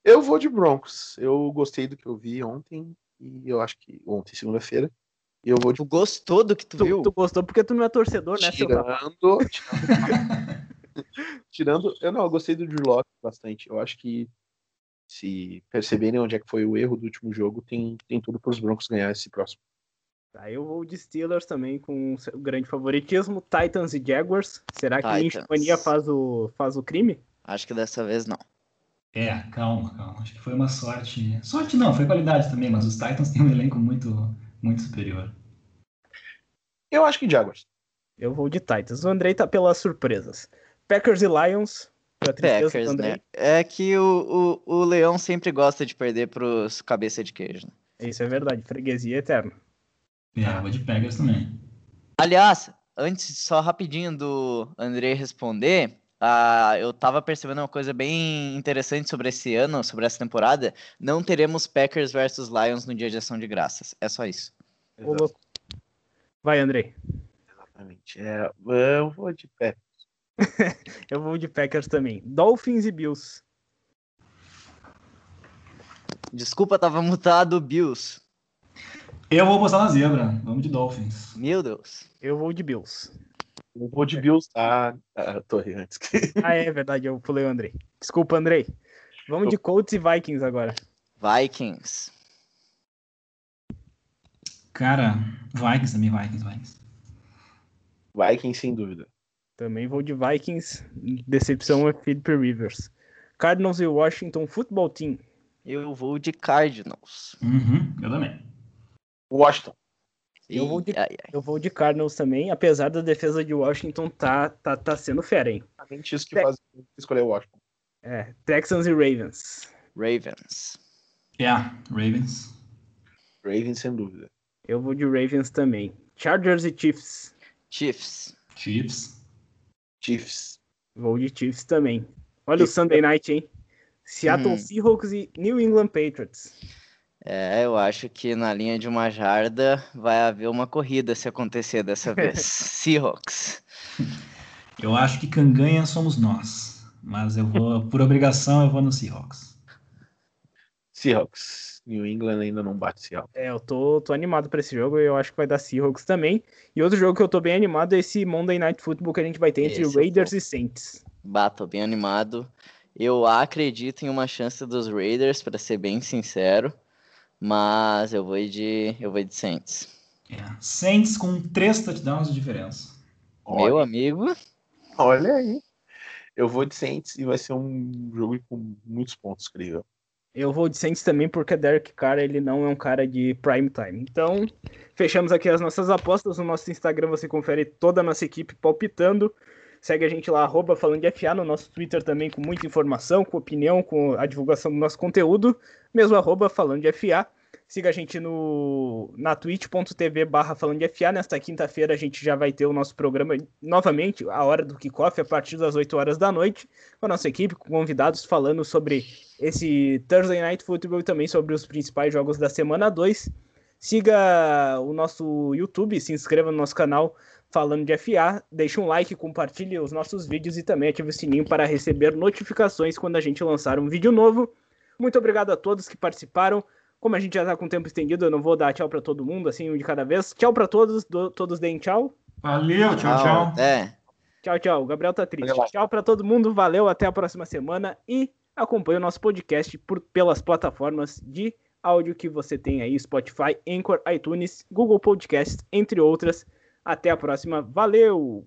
Eu vou de Broncos. Eu gostei do que eu vi ontem e eu acho que ontem, segunda-feira. E eu vou de... Tu gostou do que tu, tu, viu? Tu gostou porque tu não é torcedor, né, tirando, tirando, tirando, eu não, eu gostei do Drew Locke bastante. Eu acho que se perceberem onde é que foi o erro do último jogo, tem, tem tudo para os Broncos ganhar esse próximo. Tá, eu vou de Steelers também com um grande favoritismo. Titans e Jaguars. Será que Titans. Lynch faz o, faz o crime? Acho que dessa vez não. É, calma, calma. Acho que foi uma sorte. Sorte não, foi qualidade também, mas os Titans têm um elenco muito, muito superior. Eu acho que Jaguars. Eu vou de Titans. O Andrei tá pelas surpresas. Packers e Lions. Packers, né? É que o, o, o Leão sempre gosta de perder pros cabeça de queijo. né? Isso é verdade. Freguesia eterna. É, vou de Packers também. Aliás, antes, só rapidinho do André responder, ah, eu tava percebendo uma coisa bem interessante sobre esse ano, sobre essa temporada. Não teremos Packers versus Lions no dia de ação de graças. É só isso. Vai, Andrei. Exatamente. É, eu vou de pé. Eu vou de Packers também. Dolphins e Bills. Desculpa, tava mutado, Bills. Eu vou postar na zebra. Vamos de Dolphins. Meu Deus. Eu vou de Bills. Eu vou de Bills. Ah, ah Torre antes. Ah, é verdade, eu pulei o Andrei. Desculpa, Andrei. Vamos de Colts e Vikings agora. Vikings. Cara, Vikings também, Vikings, Vikings. Vikings, sem dúvida. Também vou de Vikings. Decepção é Philip Rivers. Cardinals e Washington Football Team. Eu vou de Cardinals. Uhum, eu também. Washington. Eu vou de- ai, ai. Eu vou de Cardinals também, apesar da defesa de Washington tá, tá, tá sendo fera, hein? Exatamente isso que Te- faz escolher o Washington. É, Texans e Ravens. Ravens. É, Ravens. Ravens, sem dúvida. Eu vou de Ravens também. Chargers e Chiefs. Chiefs. Chiefs. Chiefs. Vou de Chiefs também. Olha o Sunday Night, hein? Seattle Uhum. Seahawks e New England Patriots. É, eu acho que na linha de uma jarda vai haver uma corrida se acontecer dessa vez. Seahawks. Eu acho que quem ganha somos nós. Mas eu vou, por obrigação, eu vou no Seahawks. Seahawks. New England ainda não bate Seahawks. É, eu tô, tô animado pra esse jogo e eu acho que vai dar Seahawks também. E outro jogo que eu tô bem animado é esse Monday Night Football que a gente vai ter entre Esse Raiders tô. e Saints. Bato bem animado. Eu acredito em uma chance dos Raiders, para ser bem sincero. Mas eu vou de. Eu vou de Saints. É. Saints com três touchdowns de diferença. Meu Olha, amigo. olha aí. Eu vou de Saints e vai ser um jogo com muitos pontos, creio. Eu vou de Saints também porque Derek Carr ele não é um cara de prime time. Então, fechamos aqui as nossas apostas. No nosso Instagram você confere toda a nossa equipe palpitando. Segue a gente lá, arroba falando de FA, no nosso Twitter também com muita informação, com opinião, com a divulgação do nosso conteúdo. Mesmo arroba falando de FA. Siga a gente no, na twitch.tv barra falando de FA. Nesta quinta-feira a gente já vai ter o nosso programa novamente, a hora do kickoff, a partir das 8 horas da noite, com a nossa equipe, com convidados falando sobre esse Thursday Night Football e também sobre os principais jogos da semana 2. Siga o nosso YouTube, se inscreva no nosso canal falando de FA, deixe um like, compartilhe os nossos vídeos e também ative o sininho para receber notificações quando a gente lançar um vídeo novo. Muito obrigado a todos que participaram. Como a gente já está com o tempo estendido, eu não vou dar tchau para todo mundo, assim, um de cada vez. Tchau para todos, do- todos deem tchau. Valeu, tchau, tchau. Até. Tchau, tchau. O Gabriel tá triste. Valeu. Tchau pra todo mundo. Valeu, até a próxima semana e acompanhe o nosso podcast por, pelas plataformas de áudio que você tem aí, Spotify, Anchor, iTunes, Google Podcasts, entre outras. Até a próxima. Valeu!